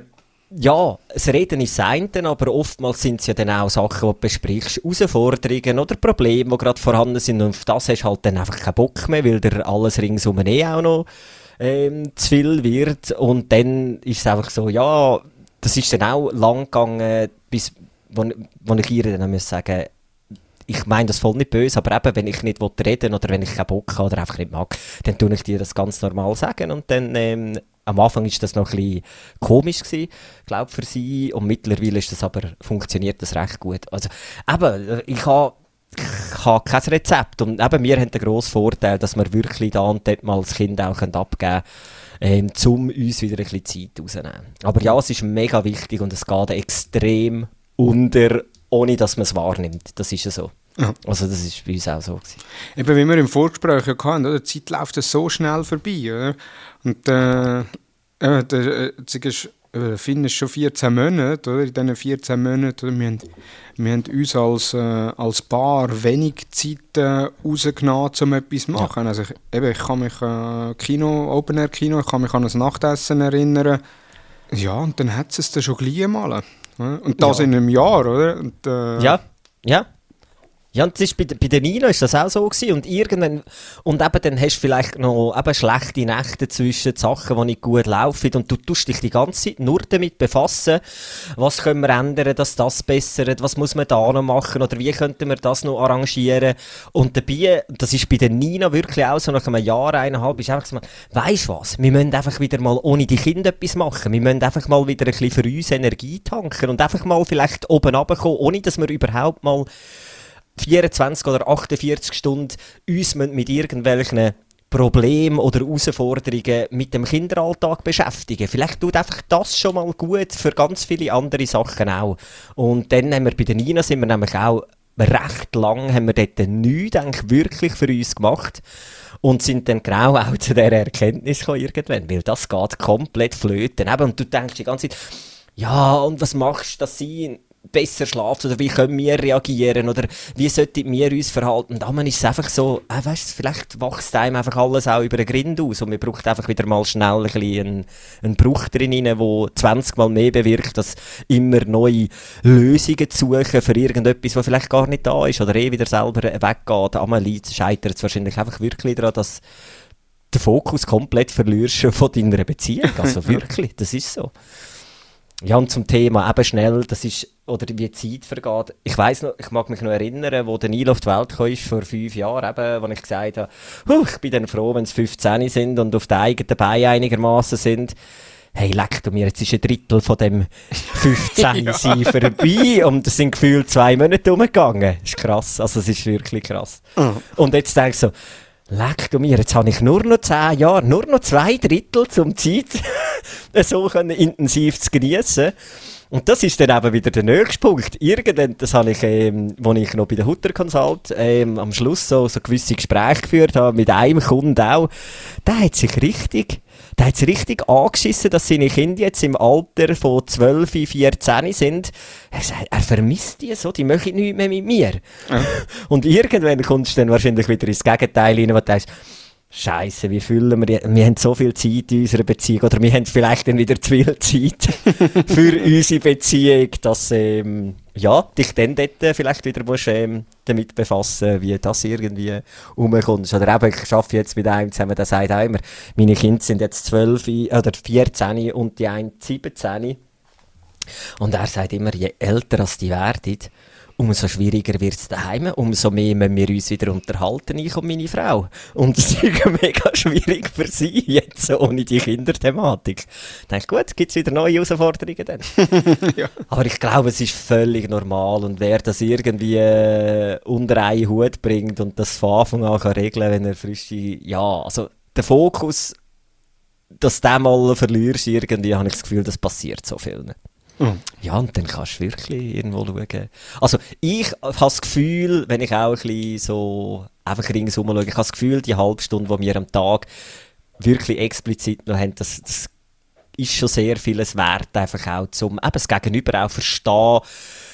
ja, das Reden ist das aber oftmals sind es ja dann auch Sachen, die du besprichst, Herausforderungen oder Probleme, die gerade vorhanden sind und auf das hast du halt dann einfach keinen Bock mehr, weil dir alles ringsum eh auch noch ähm, zu viel wird und dann ist es einfach so, ja, das ist dann auch lang gegangen, bis, wo, wo ich ihr dann muss sagen ich meine das voll nicht böse, aber eben, wenn ich nicht reden oder wenn ich keinen Bock habe oder einfach nicht mag, dann tue ich dir das ganz normal sagen und dann ähm, am Anfang ist das noch ein bisschen komisch gewesen, glaube für sie und mittlerweile ist das aber funktioniert das recht gut. Also eben, ich habe ich kein Rezept und eben wir haben den grossen Vorteil, dass wir wirklich da und dort mal das Kind auch abgeben können, ähm, um uns wieder ein bisschen Zeit rauszunehmen. Aber ja, es ist mega wichtig und es geht extrem unter, ohne dass man es wahrnimmt. Das ist ja so. Ja. Also das ist bei uns auch so. Gewesen. Eben, wie wir im Vorgespräch ja hatten, oder? die Zeit läuft so schnell vorbei. Oder? Und äh, äh, der, äh, Finn ist schon 14 Monate, oder? In diesen 14 Monaten, oder? Wir, haben, wir haben uns als, äh, als Paar wenig Zeit äh, rausgenommen, um etwas zu machen. Ja. Also ich, eben, ich kann mich äh, Kino, Open-Air-Kino, ich kann mich an das Nachtessen erinnern. Ja, und dann hat es dann schon gleich mal. Und das ja. in einem Jahr, oder? Und, äh, ja, ja. Ja, und das ist bei, bei der Nina ist das auch so gewesen. Und irgendwann, und eben dann hast du vielleicht noch eben schlechte Nächte zwischen Sachen, die nicht gut laufen. Und du tust dich die ganze Zeit nur damit befassen, was können wir ändern, dass das bessert, was muss man da noch machen oder wie könnten wir das noch arrangieren. Und dabei, das ist bei der Nina wirklich auch so nach einem Jahr, eineinhalb, ist einfach so, weisst du was, wir müssen einfach wieder mal ohne die Kinder etwas machen. Wir müssen einfach mal wieder ein bisschen für uns Energie tanken und einfach mal vielleicht oben runterkommen, ohne dass wir überhaupt mal 24 oder 48 Stunden uns mit irgendwelchen Problemen oder Herausforderungen mit dem Kinderalltag beschäftigen. Vielleicht tut einfach das schon mal gut für ganz viele andere Sachen auch. Und dann haben wir bei der Nina sind wir nämlich auch recht lang haben wir dort nichts eigentlich wirklich für uns gemacht und sind dann genau auch zu dieser Erkenntnis gekommen irgendwann, weil das geht komplett flöten. Und du denkst die ganze Zeit, ja, und was machst du, dass sie besser schlaft oder wie können wir reagieren oder wie sollten wir uns verhalten. Und dann ist es einfach so, äh, weißt, vielleicht wächst einem einfach alles auch über den Grind aus und man braucht einfach wieder mal schnell ein bisschen einen, einen Bruch drin, der 20 Mal mehr bewirkt, als immer neue Lösungen zu suchen für irgendetwas, was vielleicht gar nicht da ist oder eh wieder selber weggeht. Amelie scheitert es wahrscheinlich einfach wirklich daran, dass den Fokus komplett verlierst von deiner Beziehung. Also wirklich, das ist so. Ja, und zum Thema eben schnell, das ist, oder wie die Zeit vergeht. Ich weiß noch, ich mag mich noch erinnern, wo der Nil auf die Welt kam, vor fünf Jahren eben, wo ich gesagt habe, huh, ich bin dann froh, wenn es 15 sind und auf den eigenen Beinen einigermaßen sind. Hey, leck du mir, jetzt ist ein Drittel von dem 15 ja. vorbei und es sind gefühlt zwei Monate umgegangen. Das ist krass, also es ist wirklich krass. Mhm. Und jetzt denkst du so, Leck du mir, jetzt habe ich nur noch zehn Jahre, nur noch zwei Drittel zum Zeit so können intensiv zu genießen. Und das ist dann eben wieder der nächste Punkt. Irgendwann, das habe ich, ähm, als ich noch bei der Hutter Consult ähm, am Schluss so, so gewisse Gespräche geführt habe, mit einem Kunden auch, der hat sich richtig der hat es richtig angeschissen, dass seine Kinder jetzt im Alter von 12, 14 sind. Er sagt, er vermisst die so, die möchten nichts mehr mit mir. Ja. Und irgendwann kommst du dann wahrscheinlich wieder ins Gegenteil rein, wo du denkst, Scheiße, wie füllen wir Wir haben so viel Zeit in unserer Beziehung oder wir haben vielleicht dann wieder zu viel Zeit für unsere Beziehung, dass ähm, ja, dich dann dort vielleicht wieder musst, ähm, damit befassen, wie das irgendwie umkommt. Oder eben, ich arbeite jetzt mit einem zusammen, der sagt auch immer, meine Kinder sind jetzt 12 oder 14 und die einen 17. Und er sagt immer, je älter als die werden, umso schwieriger wird es daheim, umso mehr müssen wir uns wieder unterhalten, ich und meine Frau. Und es ist mega schwierig für sie, jetzt ohne die Kinderthematik. Ich denke, gut, gibt es wieder neue Herausforderungen dann. ja. Aber ich glaube, es ist völlig normal und wer das irgendwie äh, unter einen Hut bringt und das von Anfang an kann regeln, wenn er frische, ja, also der Fokus, dass du den mal verlierst, irgendwie, habe ich das Gefühl, das passiert so vielen. Mhm. Ja, und dann kannst du wirklich irgendwo schauen. Also, ich habe das Gefühl, wenn ich auch ein bisschen so einfach ringsum schaue, ich habe das Gefühl, die halbe Stunde, die wir am Tag wirklich explizit noch haben, das, das ist schon sehr vieles wert, einfach auch zum eben das Gegenüber auch verstehen,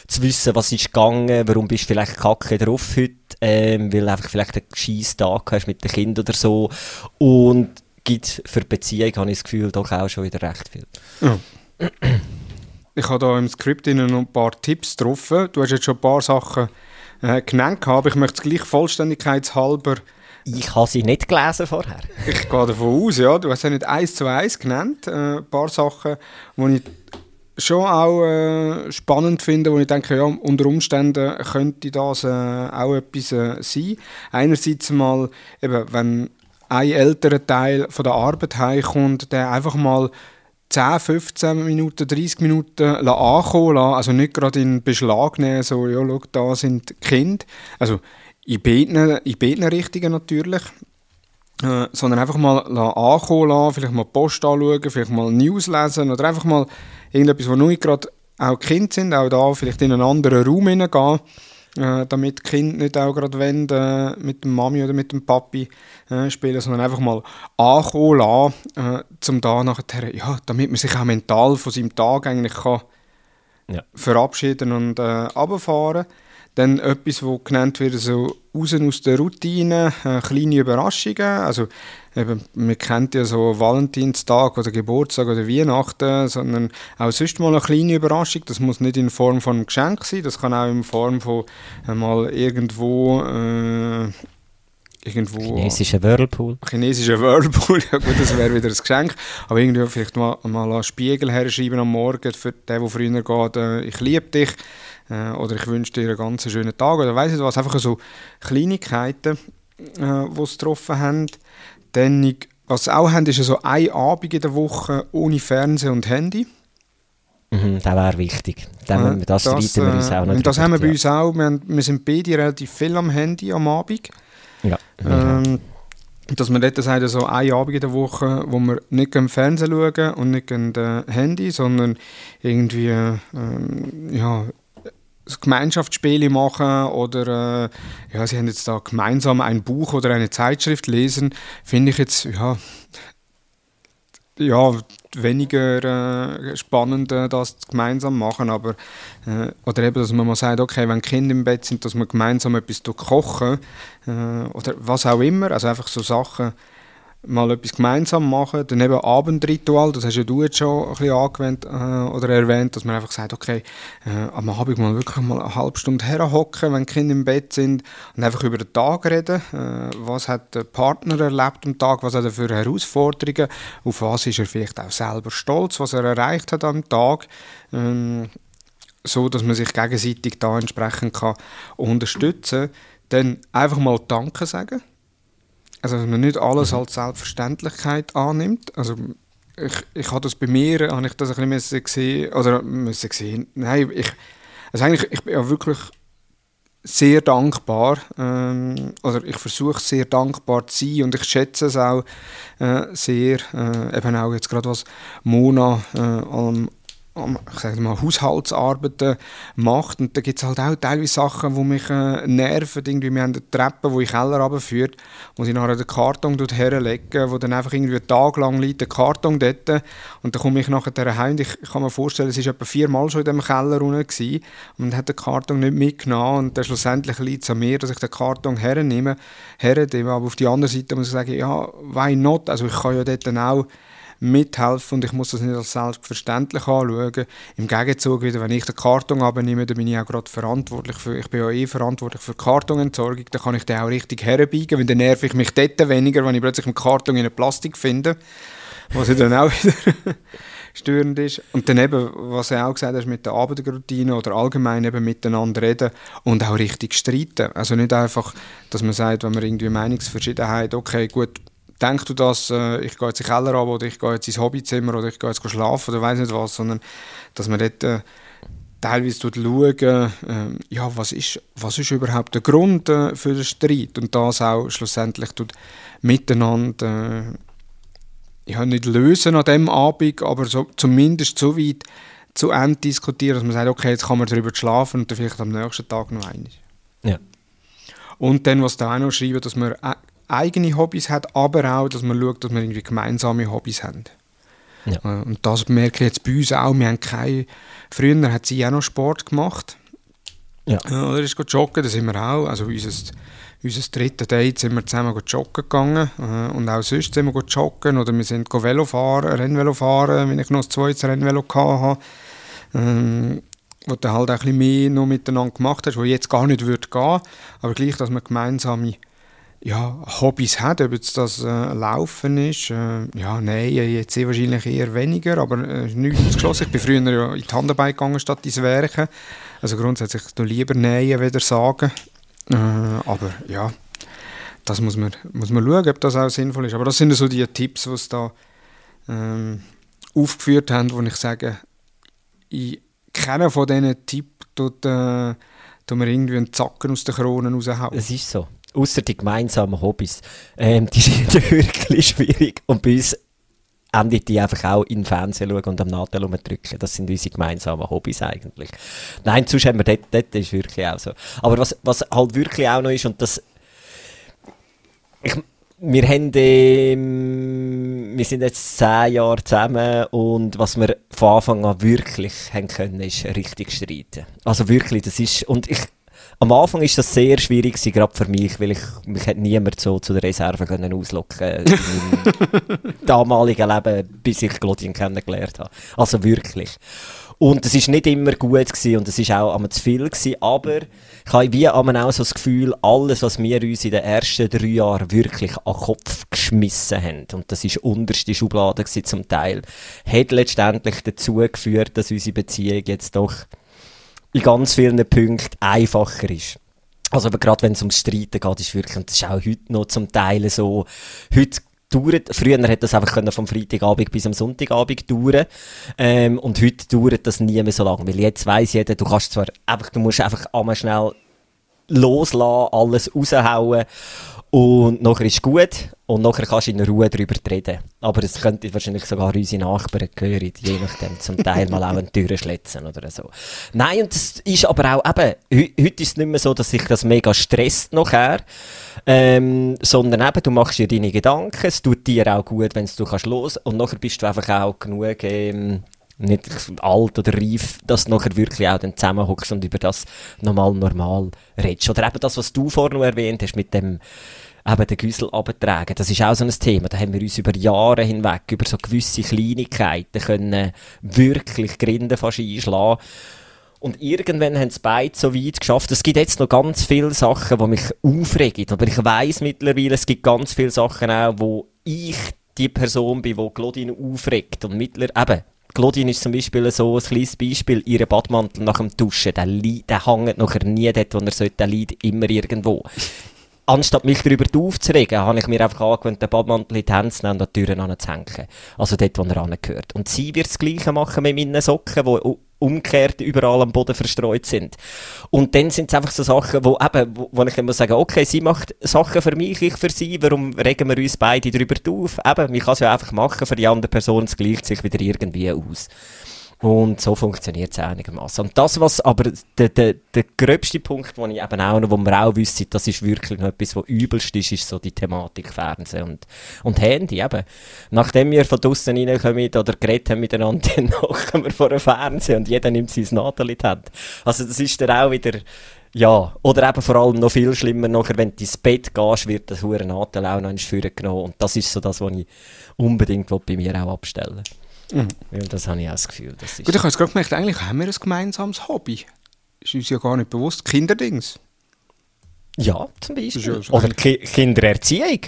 zu wissen, was ist gegangen, warum bist du vielleicht kacke drauf heute, ähm, weil einfach vielleicht einen scheiß Tag hast mit dem Kind oder so. Und gibt für die Beziehung, habe ich das Gefühl, doch auch schon wieder recht viel. Ja. Ich habe da im Skript noch ein paar Tipps drauf. Du hast jetzt schon ein paar Sachen äh, genannt, aber ich möchte es gleich vollständigkeitshalber ich habe sie nicht gelesen vorher. Ich gehe davon aus, ja. Du hast ja nicht eins zu eins genannt. Äh, ein paar Sachen, die ich schon auch äh, spannend finde, wo ich denke, ja, unter Umständen könnte das äh, auch etwas äh, sein. Einerseits mal, eben, wenn ein älterer Teil von der Arbeit heimkommt, der einfach mal 10, 15 Minuten, 30 Minuten ankommen lassen, also nicht gerade in Beschlag nehmen, so, ja, schau, da sind Kinder. Also, in beiden, in beiden Richtungen natürlich. Äh, sondern einfach mal ankommen lassen, vielleicht mal Post anschauen, vielleicht mal News lesen oder einfach mal irgendetwas, wo nicht gerade auch Kind sind, auch da vielleicht in einen anderen Raum hineingehen, äh, damit die Kinder nicht auch gerade wollen, äh, mit dem Mami oder mit dem Papi äh, spielen, sondern einfach mal ankommen lassen, äh, zum da nachher, ja, damit man sich auch mental von seinem Tag eigentlich kann ja. verabschieden und äh, runterfahren dann etwas, das genannt wird, so raus aus der Routine, äh, kleine Überraschungen. Also, eben, man kennt ja so Valentinstag oder Geburtstag oder Weihnachten, sondern auch sonst mal eine kleine Überraschung. Das muss nicht in Form von einem Geschenk sein, das kann auch in Form von äh, mal irgendwo. Äh, irgendwo chinesischer Whirlpool. Chinesischer Whirlpool, ja gut, das wäre wieder ein Geschenk. Aber irgendwie vielleicht mal, mal einen Spiegel herschreiben am Morgen für den, der früher geht, äh, ich liebe dich äh, oder ich wünsche dir einen ganz schönen Tag oder weiss nicht was, einfach so Kleinigkeiten, äh, die sie getroffen haben. Dann, was sie auch haben, ist so ein Abend in der Woche ohne Fernsehen und Handy. Mhm, das wäre wichtig. Dann, das, das streiten wir uns auch noch. Das haben wir bei uns auch. Wir, haben, wir, sind beide relativ viel am Handy am Abend. Ja. Ähm, dass man dort sagt, so ein Abend in der Woche, wo wir nicht im Fernsehen schauen und nicht im Handy, sondern irgendwie ähm, ja, Gemeinschaftsspiele machen oder äh, ja, sie haben jetzt da gemeinsam ein Buch oder eine Zeitschrift lesen, finde ich jetzt ja, ja weniger äh, spannend, äh, das gemeinsam machen, aber äh, oder eben, dass man mal sagt, okay, wenn Kinder im Bett sind, dass man gemeinsam etwas kochen äh, oder was auch immer, also einfach so Sachen mal etwas gemeinsam machen. Dann eben Abendritual, das hast ja du jetzt schon ein bisschen angewendet äh, oder erwähnt, dass man einfach sagt, okay, äh, am Abend mal wirklich mal eine halbe Stunde herhocken, wenn die Kinder im Bett sind und einfach über den Tag reden. Äh, was hat der Partner erlebt am Tag, was hat er für Herausforderungen, auf was ist er vielleicht auch selber stolz, was er erreicht hat am Tag. Ähm, so, dass man sich gegenseitig da entsprechend kann unterstützen kann. Dann einfach mal Danke sagen also dass man nicht alles mhm. als Selbstverständlichkeit annimmt. Also ich, ich habe das bei mir, habe ich das ein bisschen gesehen, oder müssen gesehen, nein, ich, also eigentlich, ich bin ja wirklich sehr dankbar, ähm, oder ich versuche sehr dankbar zu sein und ich schätze es auch äh, sehr, äh, eben auch jetzt gerade was Mona äh, am ich sage mal, Haushaltsarbeiten macht. Und da gibt es halt auch teilweise Sachen, die mich äh, nerven. Irgendwie, wir haben eine Treppe, die in den Keller runterführt, wo sie nachher den Karton herlegen, wo dann einfach irgendwie einen Tag lang liegt, der Karton dort. Und dann komme ich nachher heim und ich, kann mir vorstellen, es war etwa viermal schon in diesem Keller unten und hat den Karton nicht mitgenommen. Und dann schlussendlich liegt es an mir, dass ich den Karton hernehme, hernehme. Aber auf die andere Seite muss ich sagen, ja, why not? Also ich kann ja dort dann auch mithelfen und ich muss das nicht als selbstverständlich anschauen. Im Gegenzug wieder, wenn ich den Karton abnehme, dann bin ich auch gerade verantwortlich für, ich bin ja eh verantwortlich für Kartonentsorgung, dann kann ich den auch richtig herbiegen, weil dann nerv ich mich dort weniger, wenn ich plötzlich im Karton in Plastik finde, was ich dann auch wieder störend ist. Und dann eben, was er auch gesagt hat, mit der Abendroutine oder allgemein eben miteinander reden und auch richtig streiten. Also nicht einfach, dass man sagt, wenn man irgendwie Meinungsverschiedenheit, okay, gut, denkst du das, äh, ich gehe jetzt in den Keller ab oder ich gehe jetzt ins Hobbyzimmer oder ich gehe jetzt schlafen oder weiß nicht was, sondern dass man dort äh, teilweise schauen, äh, ja, was ist, was ist überhaupt der Grund äh, für den Streit und das auch schlussendlich tut miteinander äh, ja, nicht lösen an dem Abend, aber so, zumindest so weit zu Ende diskutieren, dass man sagt, okay, jetzt kann man darüber schlafen und dann vielleicht am nächsten Tag noch einmal. Ja. Und dann, was da auch noch schreiben, dass man äh, eigene Hobbys hat, aber auch, dass man schaut, dass wir irgendwie gemeinsame Hobbys haben. Ja. Äh, und das merke ich jetzt bei uns auch. Wir haben keine, früher hat sie auch noch Sport gemacht. Ja. Äh, oder ist joggen, da sind wir auch. Also unser, unser drittes Date sind wir zusammen joggen gegangen. Äh, und auch sonst sind wir joggen. Oder wir sind Velo fahren, Rennvelo fahren, wenn ich noch ein zweites Rennvelo hatte. ähm, wo du halt auch ein bisschen mehr noch miteinander gemacht hast, wo jetzt gar nicht würde gehen, aber gleich, dass man gemeinsame ja, Hobbys hat, ob jetzt das äh, Laufen ist, äh, ja, nein, jetzt sehr wahrscheinlich eher weniger, aber äh, nichts ausgeschlossen. Ich bin früher ja in die Handarbeit gegangen statt ins Werken, also grundsätzlich lieber nähen, weder sagen, äh, aber ja, das muss man, muss man schauen, ob das auch sinnvoll ist. Aber das sind so die Tipps, die es da ähm, aufgeführt haben, wo ich sage, ich keiner von diesen Tipps tut, äh, tut mir irgendwie einen Zacken aus den Kronen raushauen. Es ist so. Außer die gemeinsamen Hobbys. Ähm, die sind wirklich schwierig. Und bei uns endet die einfach auch in den Fernsehen schauen und am Nadel drücken. Das sind unsere gemeinsamen Hobbys eigentlich. Nein, sonst haben wir dort, dort ist wirklich auch so. Aber was, was halt wirklich auch noch ist, und das ich, wir haben, ähm, wir sind jetzt zehn Jahre zusammen und was wir von Anfang an wirklich haben können, ist richtig streiten. Also wirklich, das ist, und ich, am Anfang ist das sehr schwierig gewesen, gerade für mich, weil ich, mich hat niemand so zu der Reserve können auslocken in meinem damaligen Leben, bis ich Claudine kennengelernt habe. Also wirklich. Und es ist nicht immer gut gewesen und es ist auch einmal zu viel gewesen, aber ich habe wie einmal auch so das Gefühl, alles, was wir uns in den ersten drei Jahren wirklich an den Kopf geschmissen haben, und das ist unterste Schublade gewesen zum Teil, hat letztendlich dazu geführt, dass unsere Beziehung jetzt doch in ganz vielen Punkten einfacher ist. Also aber gerade wenn es ums Streiten geht, ist wirklich, und das ist auch heute noch zum Teil so, heute dauert, früher hat das einfach vom Freitagabend bis am Sonntagabend dauern ähm, und heute dauert das nie mehr so lange, weil jetzt weiss jeder, du kannst zwar einfach, du musst einfach einmal schnell loslassen, alles raushauen und nachher ist gut und nachher kannst du in Ruhe darüber reden. Aber es könnte wahrscheinlich sogar unsere Nachbarn hören, je nachdem zum Teil mal auch eine Tür schlitzen oder so. Nein, und das ist aber auch eben, heute ist es nicht mehr so, dass sich das mega stresst nachher, ähm, sondern eben, du machst dir deine Gedanken, es tut dir auch gut, wenn du kannst los und nachher bist du einfach auch genug, ähm, nicht alt oder reif, dass du nachher wirklich auch zusammenhockst und über das nochmal normal redest. Oder eben das, was du vorhin erwähnt hast mit dem eben den Güssel abtragen. Das ist auch so ein Thema. Da haben wir uns über Jahre hinweg, über so gewisse Kleinigkeiten können wirklich Grinde fast einschlagen. Und irgendwann haben es beide so weit geschafft. Es gibt jetzt noch ganz viele Sachen, die mich aufregen. Aber ich weiß mittlerweile, es gibt ganz viele Sachen auch, wo ich die Person bin, die Claudine aufregt. Und mittlerweile, eben, Claudine ist zum Beispiel so ein kleines Beispiel, ihre Badmantel nach dem Duschen, der, der hängt nachher nie dort, wo er sollte, der liegt immer irgendwo anstatt mich darüber aufzuregen, habe ich mir einfach angewöhnt, den Badmantel in die Hände zu nehmen und die Türen anzuhängen. Also dort, wo er angehört. Und sie wird das Gleiche machen mit meinen Socken, die umgekehrt überall am Boden verstreut sind. Und dann sind es einfach so Sachen, wo, eben, wo, wo ich immer sage, okay, sie macht Sachen für mich, ich für sie, warum regen wir uns beide darüber auf? Eben, man kann es ja einfach machen, für die andere Person, es gleicht sich wieder irgendwie aus. Und so funktioniert es einigermaßen. Und das, was aber der, der, der gröbste Punkt, wo ich eben auch noch, wo wir auch wissen, das ist wirklich noch etwas, was übelst ist, ist so die Thematik Fernsehen und, und Handy eben. Nachdem wir von draussen reinkommen oder geredet haben miteinander, dann machen wir vor dem Fernsehen und jeder nimmt sein Nadel in die Hand. Also das ist dann auch wieder, ja, oder eben vor allem noch viel schlimmer, nachher, wenn du ins Bett gehst, wird das hure Nadel auch noch ins Führen genommen und das ist so das, was ich unbedingt bei mir auch abstellen will. Mhm. Weil das habe ich auch das Gefühl. Das Gut, ich habe jetzt gerade gemerkt, eigentlich haben wir ein gemeinsames Hobby. Ist uns ja gar nicht bewusst. Kinderdings. Ja, zum Beispiel. Ja Oder Ki Kindererziehung.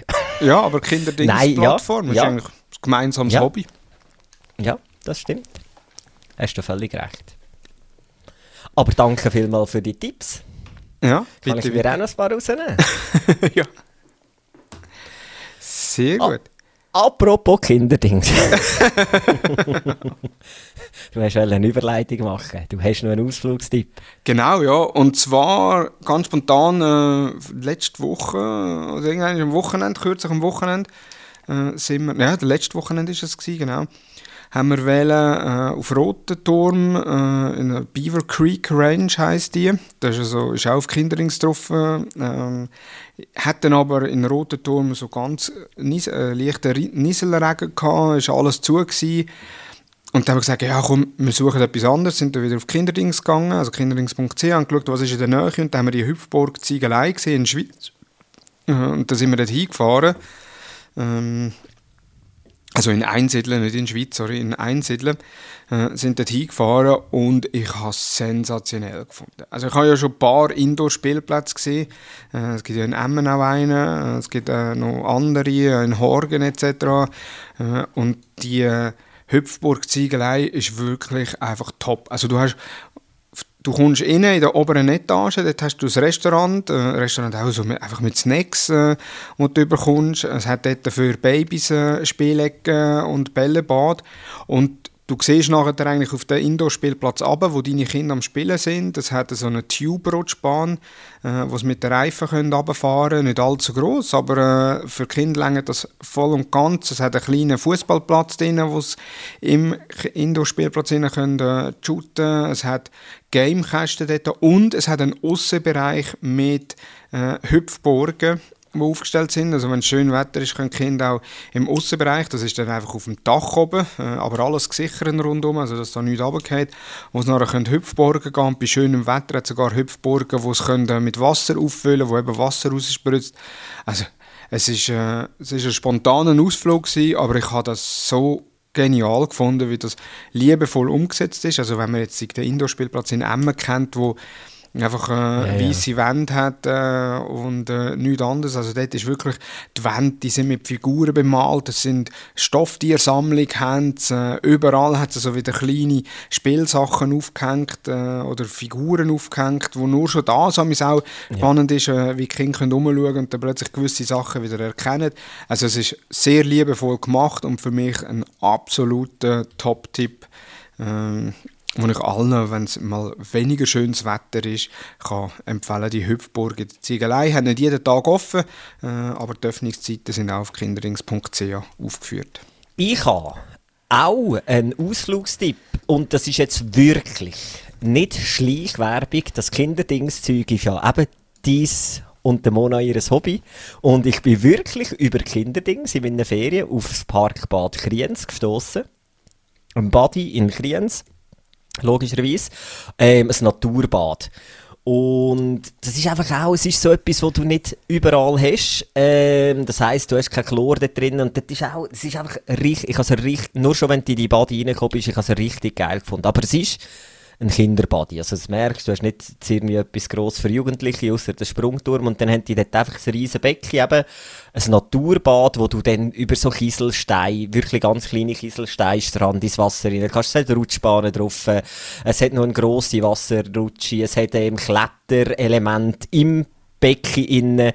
ja, aber Kinderdings-Plattform ja, ist eigentlich ein gemeinsames ja. Hobby. Ja, das stimmt. Hast du völlig recht. Aber danke vielmals für die Tipps. Ja, bitte, Kann ich mir auch noch ein paar rausnehmen? ja. Sehr ah, gut. Ah. Apropos Kinderdings. du hast eine Überleitung machen. Du hast noch einen Ausflugstipp. Genau, ja. Und zwar ganz spontan äh, letzte Woche, oder irgendwann am Wochenende, kürzlich am Wochenende, äh, sind wir, ja, letzte Wochenende ist es genau haben wir wählen, äh, auf Rotenturm, äh, in der Beaver Creek Range heisst die. Das ist, also, ist auch auf Kinderings getroffen. Ähm, hat dann aber in Rotenturm so ganz nies äh, leichten Nieselregen gehabt, ist alles zu gewesen. Und dann haben wir gesagt, ja komm, wir suchen etwas anderes, sind dann wieder auf Kinderdings gegangen, also kinderdings.ch, haben geschaut, was ist in der Nähe und dann haben wir die Hüpfburg Ziegelei gesehen in der Schweiz. Äh, und dann sind wir dort hingefahren. Ähm, also in Einsiedeln, nicht in Schweiz, sorry, in Einsiedeln, äh, sind dort hingefahren und ich habe es sensationell gefunden. Also ich habe ja schon ein paar Indoor-Spielplätze gesehen. Äh, es gibt ja in Emmen auch einen, äh, es gibt äh, noch andere, äh, in Horgen etc. Äh, und die äh, Hüpfburg-Ziegelei ist wirklich einfach top. Also du hast Du kommst rein in der oberen Etage, dort hast du das Restaurant, äh, Restaurant auch so mit, einfach mit Snacks, äh, die du bekommst. Es hat dort für Babys äh, Spielecken und Bällebad und Du siehst nachher eigentlich auf den Indoor-Spielplatz runter, wo deine Kinder am Spielen sind. Es hat so eine Tube-Rutschbahn, äh, wo sie mit den Reifen runterfahren können. Nicht allzu groß, aber äh, für Kinder länger das voll und ganz. Es hat einen kleinen Fußballplatz drin, wo sie im Indoor-Spielplatz können äh, shooten. Es hat Gamekästen dort und es hat einen Aussenbereich mit äh, Hüpfburgen aufgestellt sind. Also wenn es schön Wetter ist, können Kinder auch im Außenbereich, das ist dann einfach auf dem Dach oben, äh, aber alles gesichert rundum, also dass da nichts runtergeht, wo sie nachher können Hüpfburgen gehen bei schönem Wetter hat es sogar Hüpfburgen, wo sie können äh, mit Wasser auffüllen, wo eben Wasser rausspritzt. Also es ist, äh, ein spontaner Ausflug gewesen, aber ich habe das so genial gefunden, wie das liebevoll umgesetzt ist. Also wenn man jetzt den Indoor-Spielplatz in Emmen kennt, wo einfach äh, ja, weiße ja. Wände hat äh, und äh, nichts anderes. Also dort ist wirklich, die Wände die sind mit Figuren bemalt, es sind Stofftiersammlungen, äh, überall hat es so wieder kleine Spielsachen aufgehängt äh, oder Figuren aufgehängt, wo nur schon da so auch ja. spannend ist, äh, wie Kinder können rumschauen und dann plötzlich gewisse Sachen wieder erkennen. Also es ist sehr liebevoll gemacht und für mich ein absoluter Top-Tipp. Ähm, wo ich allen, wenn es mal weniger schönes Wetter ist, kann empfehlen, die Hüpfburg in der Ziegelei. Haben nicht jeden Tag offen, äh, aber die Öffnungszeiten sind auch auf kinderings.ch aufgeführt. Ich habe auch einen Ausflugstipp und das ist jetzt wirklich nicht Schleichwerbung. Das Kinderdingszeug ist ja eben dies und der Mona ihres Hobby. Und ich bin wirklich über Kinderdings in meinen Ferien aufs Parkbad Kriens gestoßen. Ein Body in Kriens logischerweise, ähm, ein Naturbad. Und das ist einfach auch, es ist so etwas, was du nicht überall hast. Ähm, das heisst, du hast kein Chlor da drin und das ist auch, es ist einfach richtig, ich habe richtig, nur schon wenn du in die Bad reingekommen bist, ich habe es richtig geil gefunden. Aber es ist, ein Kinderbody. Also das merkst du, hast nicht irgendwie etwas gross für Jugendliche, außer den Sprungturm und dann haben die dort einfach ein riesen Becken, eben ein Naturbad, wo du dann über so Kieselsteine, wirklich ganz kleine Kieselsteine, Strand ins Wasser rein kannst. Es hat Rutschbahnen drauf, es hat noch eine grosse Wasserrutsche, es hat ein Kletterelement im Becken innen.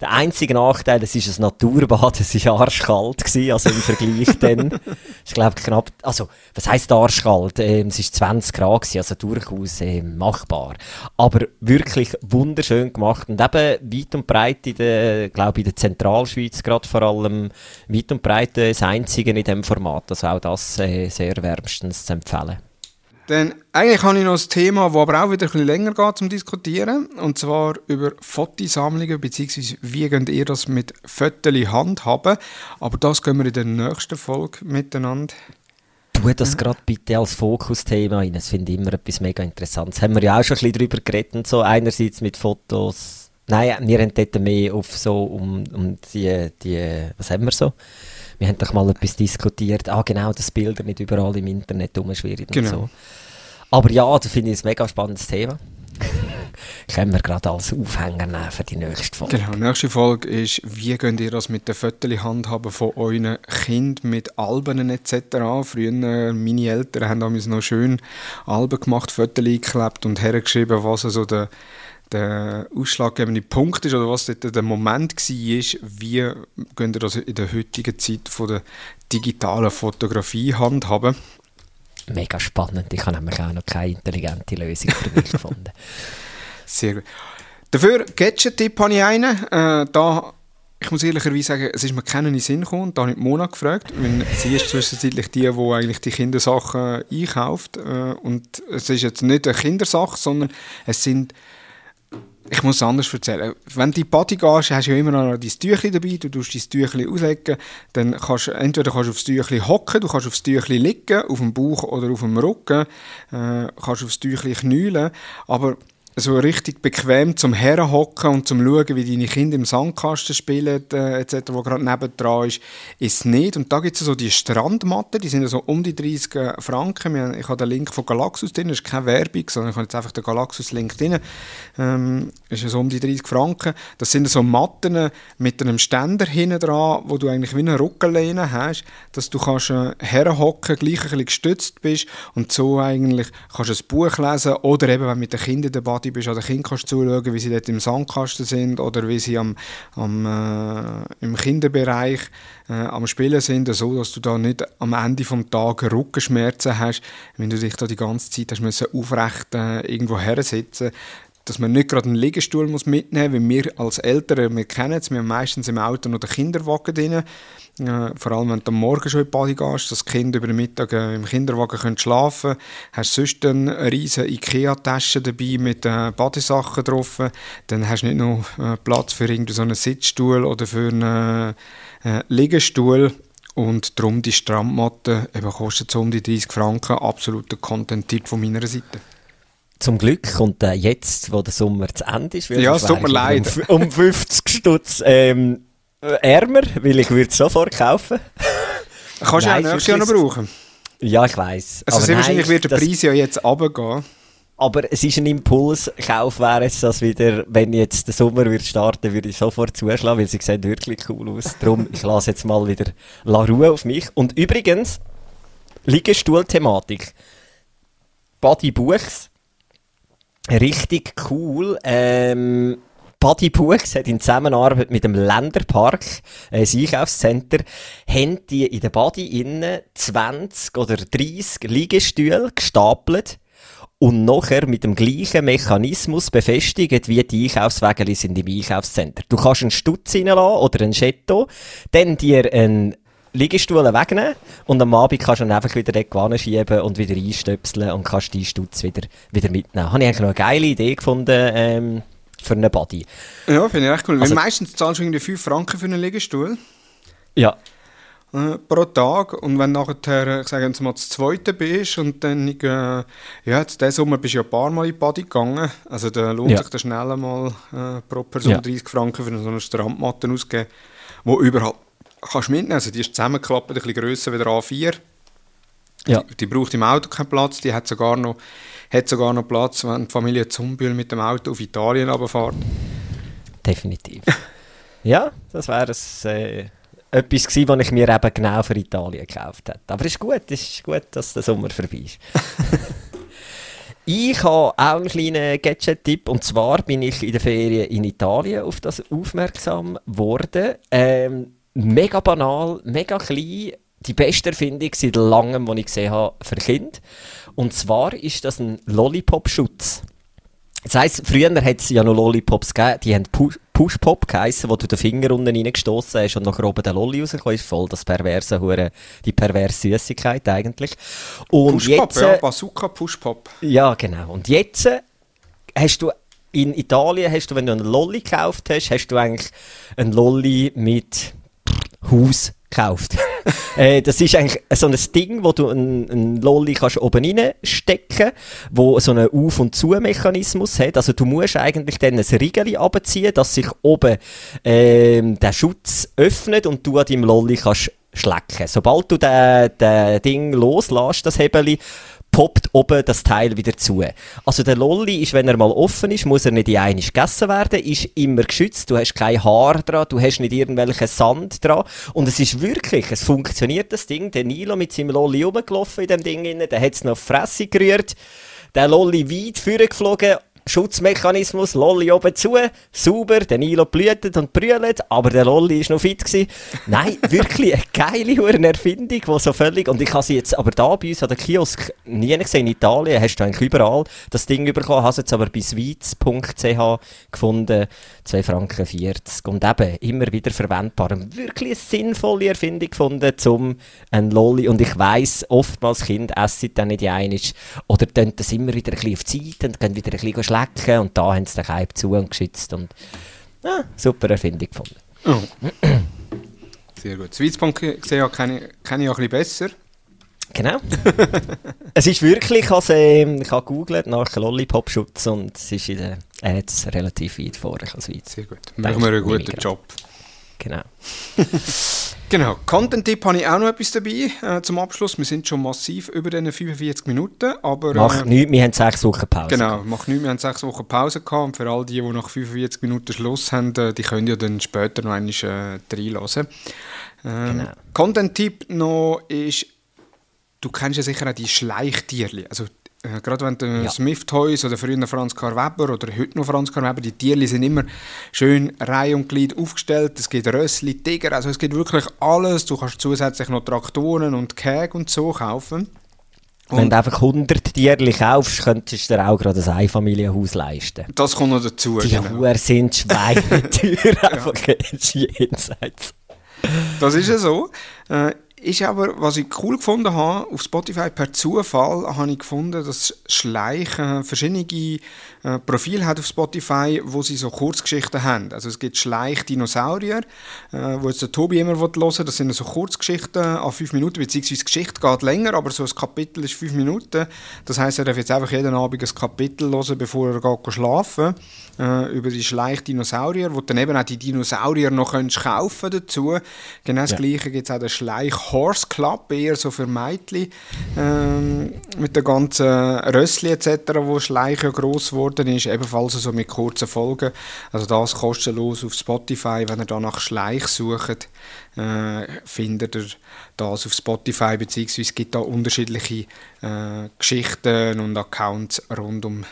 Der einzige Nachteil, es ist ein Naturbad, es war arschkalt, gewesen, also im Vergleich dann. Ich glaube knapp, also, was heisst arschkalt? Ähm, es war 20 Grad, gewesen, also durchaus äh, machbar. Aber wirklich wunderschön gemacht und eben weit und breit in der, glaube in der Zentralschweiz gerade vor allem, weit und breit das einzige in diesem Format. Also auch das äh, sehr wärmstens zu empfehlen. Dann, eigentlich habe ich noch ein Thema, das aber auch wieder ein bisschen länger geht zum Diskutieren. Und zwar über Fotosammlungen, beziehungsweise wie könnt ihr das mit Fotos handhaben. Aber das gehen wir in der nächsten Folge miteinander. Tu das gerade bitte als Fokusthema rein. Das finde ich immer etwas mega Interessantes. Haben wir ja auch schon ein bisschen darüber geredet. So einerseits mit Fotos. Nein, wir haben dort mehr auf so um, um die, die, was haben wir so? Wir haben doch mal etwas diskutiert, ah genau, dass Bilder nicht überall im Internet rumschwirren genau. und so. Aber ja, da finde ich ein mega spannendes Thema. Können wir gerade als Aufhänger nehmen für die nächste Folge. Genau, die nächste Folge ist, wie könnt ihr das mit den Fotos handhaben von euren Kindern mit Alben etc. Früher, meine Eltern haben damals noch schön Alben gemacht, Fotos geklebt und hergeschrieben, was also der der ausschlaggebende Punkt ist oder was der Moment war, wie könnt ihr das in der heutigen Zeit von der digitalen Fotografie handhaben? Mega spannend. Ich habe nämlich auch noch keine intelligente Lösung für mich gefunden. Sehr gut. Dafür, Gadget-Tipp habe ich einen. Äh, da, ich muss ehrlicherweise sagen, es ist mir keiner in den Sinn gekommen. Da habe ich Mona gefragt. Sie ist zwischenzeitlich die, die eigentlich die Kindersachen einkauft. Äh, und es ist jetzt nicht eine Kindersache, sondern es sind ich muss es anders erzählen. Wenn du die Party gehst, hast du ja immer noch dein Tüchli dabei, du tust dein Tüchli auslegen, dann kannst du entweder kannst du aufs Tüchli hocken, du kannst aufs Tüchli liegen, auf dem Bauch oder auf dem Rücken, äh, kannst aufs Tüchli knüllen, aber so richtig bequem zum Herrenhocken und zum Schauen, wie deine Kinder im Sandkasten spielen, äh, etc., wo gerade nebendran ist, ist es nicht. Und da gibt es so die Strandmatten, die sind so um die 30 äh, Franken. Ich habe den Link von Galaxus drin, das ist keine Werbung, sondern ich habe jetzt einfach den Galaxus-Link drin. Ähm, ist so um die 30 Franken. Das sind so Matten mit einem Ständer hinten dran, wo du eigentlich wie eine Rückenlehne hast, dass du kannst äh, herhocken, gleich ein bisschen gestützt bist und so eigentlich kannst du ein Buch lesen oder eben, wenn mit den Kindern dabei bist, an den Kindern kannst zuschauen, wie sie dort im Sandkasten sind oder wie sie am, am, äh, im Kinderbereich äh, am Spielen sind, so dass du da nicht am Ende des Tages Rückenschmerzen hast, wenn du dich da die ganze Zeit hast müssen aufrecht äh, irgendwo hersitzen dass man nicht gerade einen Liegestuhl muss mitnehmen muss, wir als Eltern, wir kennen es, wir haben meistens im Auto noch den Kinderwagen drin, äh, vor allem wenn du am Morgen schon in die Body gehst, dass die Kinder über den Mittag äh, im Kinderwagen können schlafen. Hast sonst eine riesige Ikea-Tasche dabei mit äh, Badesachen drauf, dann hast du nicht noch äh, Platz für so einen Sitzstuhl oder für einen äh, Liegestuhl. Und darum die Strandmatte eben kostet so um die 30 Franken. Absoluter Content-Tipp von meiner Seite. Zum Glück kommt äh, jetzt, wo der Sommer zu Ende ist, ja, es tut mir leid. Um, um 50 Stutz ähm, ärmer, weil ich würde es sofort kaufen. Kannst du ja nächstes Jahr noch brauchen. Ja, ich weiss. Also sehr wahrscheinlich wird der Preis ja jetzt runtergehen. Aber es ist ein Impulskauf, wäre es das wieder, wenn jetzt der Sommer wird starten, würde ich sofort zuschlagen, weil sie sehen wirklich cool aus. Darum, ich lasse jetzt mal wieder La Ruhe auf mich. Und übrigens, Liegestuhl-Thematik. Body Buchs richtig cool. Ähm, Buddy Buchs hat in Zusammenarbeit mit dem Länderpark, äh, ein Einkaufscenter, haben die in der Body innen 20 oder 30 Liegestühle gestapelt und nachher mit dem gleichen Mechanismus befestigt, wie die Einkaufswägel sind im Einkaufscenter. Du kannst einen Stutz reinlassen oder einen Chetto, dann dir einen Liegestuhl wegnehmen und am Abend kannst du dann einfach wieder dort schieben und wieder einstöpseln und kannst die Stutz wieder, wieder mitnehmen. Habe ich eigentlich noch eine geile Idee gefunden ähm, für einen Body. Ja, finde ich echt cool. Also, meistens zahlst du irgendwie 5 Franken für einen Liegestuhl. Ja. Äh, pro Tag und wenn nachher, ich sage jetzt mal, das zweite bist und dann, äh, ja, jetzt diesen Sommer bist du ja ein paar Mal in die Body gegangen, also da lohnt ja. sich da schnell mal äh, pro Person ja. 30 Franken für so eine Strandmatte auszugeben, wo überhaupt kannst mitnehmen. Also die ist zusammengeklappt, ein bisschen grösser wie der A4. Ja. Die, die, braucht im Auto keinen Platz, die hat sogar noch, hat sogar noch Platz, wenn die Familie Zumbühl mit dem Auto auf Italien runterfährt. Definitiv. ja, das wäre äh, etwas gewesen, was ich mir eben genau für Italien gekauft habe. Aber es ist gut, es ist gut, dass der Sommer vorbei ist. Ich habe auch einen kleinen Gadget-Tipp und zwar bin ich in der Ferien in Italien auf das aufmerksam geworden. Ähm, mega banal, mega klein. Die beste Erfindung seit langem, die ich gesehen habe, für Kinder. Und zwar ist das ein Lollipop-Schutz. Das heisst, früher hat es ja noch Lollipops gegeben, die haben Push-Pop geheissen, wo du den Finger unten reingestoßen hast und nachher oben der Lolli rausgekommen ist. Voll das perverse, Hure, die perverse Süßigkeit eigentlich. Und Push-Pop, jetzt, ja, Bazooka Push-Pop. Ja, genau. Und jetzt hast du in Italien, hast du, wenn du einen Lolli gekauft hast, hast du eigentlich einen Lolli mit Haus gekauft. äh, das ist eigentlich so ein Ding, wo du einen, Lolli kannst oben reinstecken wo so einen Auf- und Zu-Mechanismus hat. Also du musst eigentlich dann ein Riegel abziehen, dass sich oben ähm, der Schutz öffnet und du an deinem Lolli kannst schlecken. Sobald du das Ding loslässt, das Hebeli, poppt oben das Teil wieder zu. Also der Lolli ist, wenn er mal offen ist, muss er nicht in einig gegessen werden, ist immer geschützt, du hast kein Haar dran, du hast nicht irgendwelchen Sand dran. Und es ist wirklich, es funktioniert das Ding, der Nilo mit seinem Lolli rumgelaufen in dem Ding, der hat es noch Fresse gerührt, der Lolli weit vorgeflogen Schutzmechanismus, Lolli oben zu, sauber, der Nilo blühtet und brüllt, aber der Lolli ist noch fit gewesen. Nein, wirklich eine geile Erfindung, die so völlig, und ich habe sie jetzt aber da bei uns an der Kiosk nie gesehen, in Italien hast du eigentlich überall das Ding bekommen, es jetzt aber bei sweets.ch gefunden, 2 Franken 40 und eben immer wieder verwendbar. Wirklich eine sinnvolle Erfindung gefunden, um ein Lolli, und ich weiss, oftmals Kinder essen dann nicht einig oder tun das immer wieder ein bisschen auf die Zeit und gehen wieder ein bisschen schlecken und da haben sie den Keib zu und geschützt und ja, super Erfindung gefunden. Oh. Sehr gut. Sweetspunk gesehen kenne, kenne ich auch ein bisschen besser. Genau. es ist wirklich, also, ich habe gegoogelt nach Lollipop-Schutz und es ist in den Ads relativ weit vor, ich als weit. Sehr gut. Machen wir einen guten Job. Genau. genau. Content-Tipp habe ich auch noch etwas dabei äh, zum Abschluss. Wir sind schon massiv über den 45 Minuten, aber... Äh, macht nichts, wir haben sechs Wochen Pause. Genau, macht nichts, wir haben sechs Wochen Pause gehabt und für all die, die nach 45 Minuten Schluss haben, äh, die können ja dann später noch einmal äh, reinhören. Ähm, genau. Content-Tipp noch ist du kennst ja sicher auch die Schleichtierli. Also äh, gerade wenn du ja. Smith Toys oder früher Franz Karl Weber oder heute noch Franz Karl Weber, die Tierli sind immer schön Reihe und Glied aufgestellt. Es gibt Rössli, Tiger, also es gibt wirklich alles. Du kannst zusätzlich noch Traktoren und Käge und so kaufen. Und Wenn du einfach 100 Tierli kaufst, könntest du dir auch gerade ein Einfamilienhaus leisten. Das kommt noch dazu. Die genau. Huren sind Schweinetür, einfach jenseits. Das ist ja so. Äh, ist aber, was ich cool gefunden habe, auf Spotify per Zufall habe ich gefunden, dass Schleich äh, verschiedene äh, Profile hat auf Spotify, wo sie so Kurzgeschichten haben. Also es gibt Schleich-Dinosaurier, äh, wo jetzt der Tobi immer hören will. Das sind so Kurzgeschichten an fünf Minuten, beziehungsweise die Geschichte geht länger, aber so ein Kapitel ist fünf Minuten. Das heißt, er darf jetzt einfach jeden Abend ein Kapitel hören, bevor er geht schlafen äh, über die Schleich-Dinosaurier, wo dann eben auch die Dinosaurier noch kannst kaufen dazu. Genau das ja. Gleiche gibt es auch den Schleich-Horse Club, eher so für Mädchen, ähm, mit den ganzen Rössli etc., wo Schleich ja gross geworden ist, ebenfalls so mit kurzen Folgen. Also das kostenlos auf Spotify, wenn ihr da nach Schleich sucht, äh, findet ihr das auf Spotify, beziehungsweise es gibt da unterschiedliche äh, Geschichten und Accounts rund um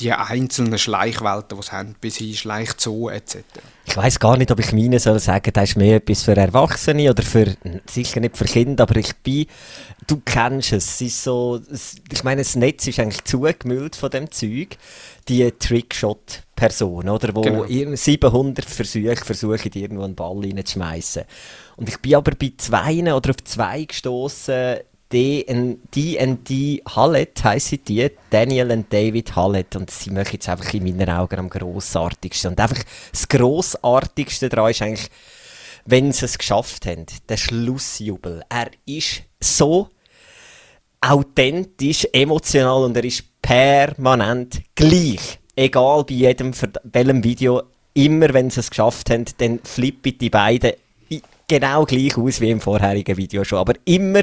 die einzelnen Schleichwelten, die es haben, bis hin Schleichzoo etc. Ich weiß gar nicht, ob ich meine soll sagen, das ist mehr etwas für Erwachsene oder für, sicher nicht für Kinder, aber ich bin, du kennst es, es ist so, ich meine, das Netz ist eigentlich zugemüllt von dem Zeug, die Trickshot-Person, oder, wo genau. 700 Versuche versuchen, irgendwo einen Ball reinzuschmeißen. Und ich bin aber bei zwei oder auf zwei gestoßen D&D Hallett heissen die, Daniel und David Hallett und sie machen jetzt einfach in meinen Augen am grossartigsten. Und einfach das grossartigste daran ist eigentlich, wenn sie es geschafft haben, der Schlussjubel. Er ist so authentisch, emotional und er ist permanent gleich. Egal bei jedem, welchem Video, immer wenn sie es geschafft haben, dann flippen die beiden genau gleich aus wie im vorherigen Video schon. Aber immer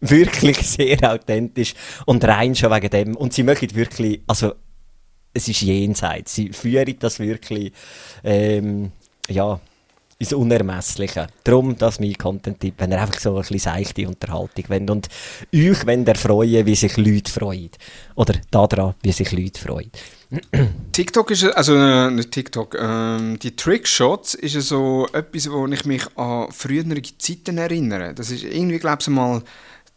wirklich sehr authentisch und rein schon wegen dem. Und sie möchten wirklich, also es ist jenseits. Sie führen das wirklich, ähm, ja, ins Unermessliche. Darum, das mein Content-Tipp, wenn ihr einfach so ein bisschen seichte Unterhaltung wollt und euch wenn ihr freuen, wie sich Leute freuen. Oder daran, wie sich Leute freuen. TikTok ist, also äh, nicht TikTok, ähm, die Trickshots ist so etwas, wo ich mich an frühere Zeiten erinnere. Das ist irgendwie, glaube ich, mal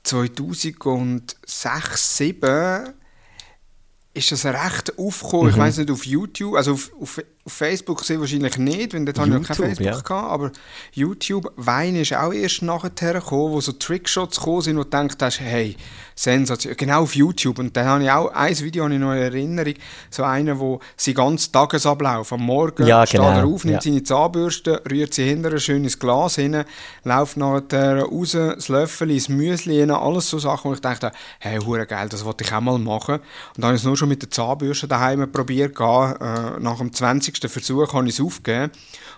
2006, 2007 ist das recht aufgekommen. Mhm. Ich weiß nicht, auf YouTube, also auf, auf, auf Facebook sehr wahrscheinlich nicht, weil dort habe ich noch kein Facebook ja. gehabt, aber YouTube, Wein ist auch erst nachher gekommen, wo so Trickshots gekommen sind, wo du denkst hast, hey, Sensation, genau auf YouTube. Und dann habe ich auch ein Video habe ich noch in Erinnerung, so einer, wo sie ganz Tagesablauf, am Morgen ja, steht genau. er auf, nimmt ja. seine Zahnbürste, rührt sie hinter ein schönes Glas hin, läuft nachher raus, das Löffel, das Müsli hin, alles so Sachen, wo ich dachte, hey, hure geil, das wollte ich auch mal machen. Und dann habe ich es nur schon mit der Zahnbürste daheim probiert, äh, nach dem 20. Versuch habe ich es aufgegeben.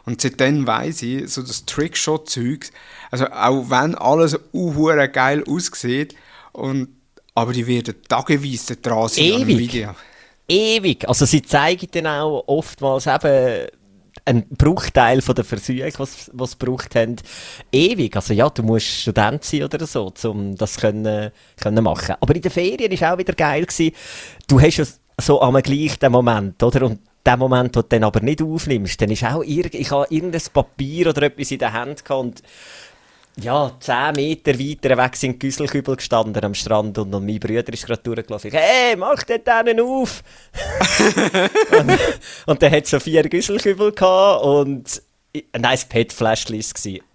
Und seitdem weiss ich, so das Trickshot-Zeug, also auch wenn alles uh, geil aussieht, und, aber die werden tageweise dran sein Ewig. Video. Ewig. Also sie zeigen dann auch oftmals eben ein Bruchteil von der Versuche, was was sie gebraucht haben, ewig. Also ja, du musst Student sein oder so, um das können, können machen. Aber in den Ferien war auch wieder geil gewesen. Du hast ja so am gleichen Moment, oder? Und der Moment, wo du dann aber nicht aufnimmst, dann ist auch irg ich habe irgendein Papier oder etwas in der Hand und ja, 10 Meter weiter weg sind Güsselkübel gestanden am Strand und, und mein Bruder ist gerade durchgelaufen. Ich, hey, mach den denen auf! und, und dann hat so vier Güsselkübel gehabt und nein, das PET-Fläschchen war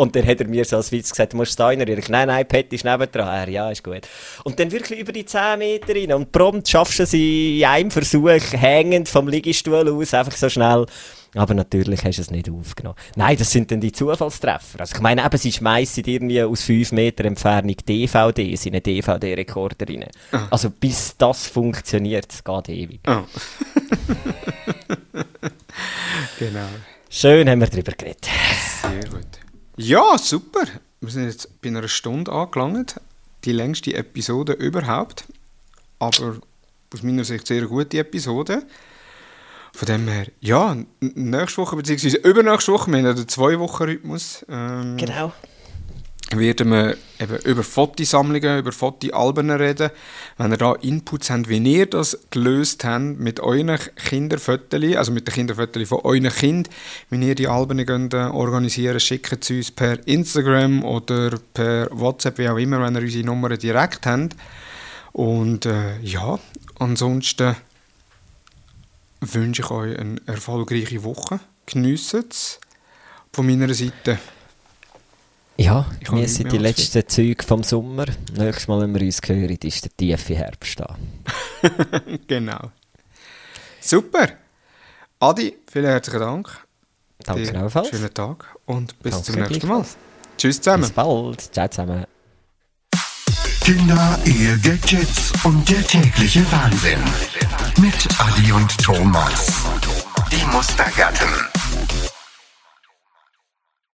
Und dann hat er mir so als Witz gesagt, du musst da rein. Ich, nein, nein, Pet ist nebendran. Er, ja, ist gut. Und dann wirklich über die 10 Meter rein. Und prompt schaffst du sie in einem Versuch, hängend vom Liegestuhl aus, einfach so schnell. Aber natürlich hast du es nicht aufgenommen. Nein, das sind dann die Zufallstreffer. Also ich meine, eben, sie schmeißen irgendwie aus 5 Meter Entfernung DVDs in einen DVD-Rekorder rein. Ah. Also bis das funktioniert, es geht ewig. Oh. genau. Schön haben wir darüber geredet. Sehr gut. Ja, super. Wir sind jetzt bei einer Stunde angelangt. Die längste Episode überhaupt. Aber aus meiner Sicht sehr gute Episode. Von dem her, ja, nächste Woche, beziehungsweise übernächste Woche, wir haben ja den Zwei-Wochen-Rhythmus. Ähm, genau. Werden wir eben über Fotosammlungen, über Fotoalben reden. Wenn ihr da Inputs habt, wie ihr das gelöst habt mit euren Kinderfotos, also mit den Kinderfotos von euren Kind, wie ihr die Alben könnt, äh, organisieren schickt sie uns per Instagram oder per WhatsApp, wie auch immer, wenn ihr unsere Nummern direkt habt. Und äh, ja, ansonsten wünsche ich euch eine erfolgreiche Woche. Geniessen es von meiner Seite. Ja, wir sind die letzten Züge vom Sommer. Nächstes Mal, wenn wir uns hören, ist der tiefe Herbst da. genau. Super. Adi, vielen herzlichen Dank. Danke gleichfalls. Schönen Tag und bis Danke zum nächsten Mal. Tschüss zusammen. Bis bald. Ciao zusammen. Kinder, Ehe, Gadgets und der tägliche Wahnsinn. Mit Adi und Thomas. Die Mustergatten.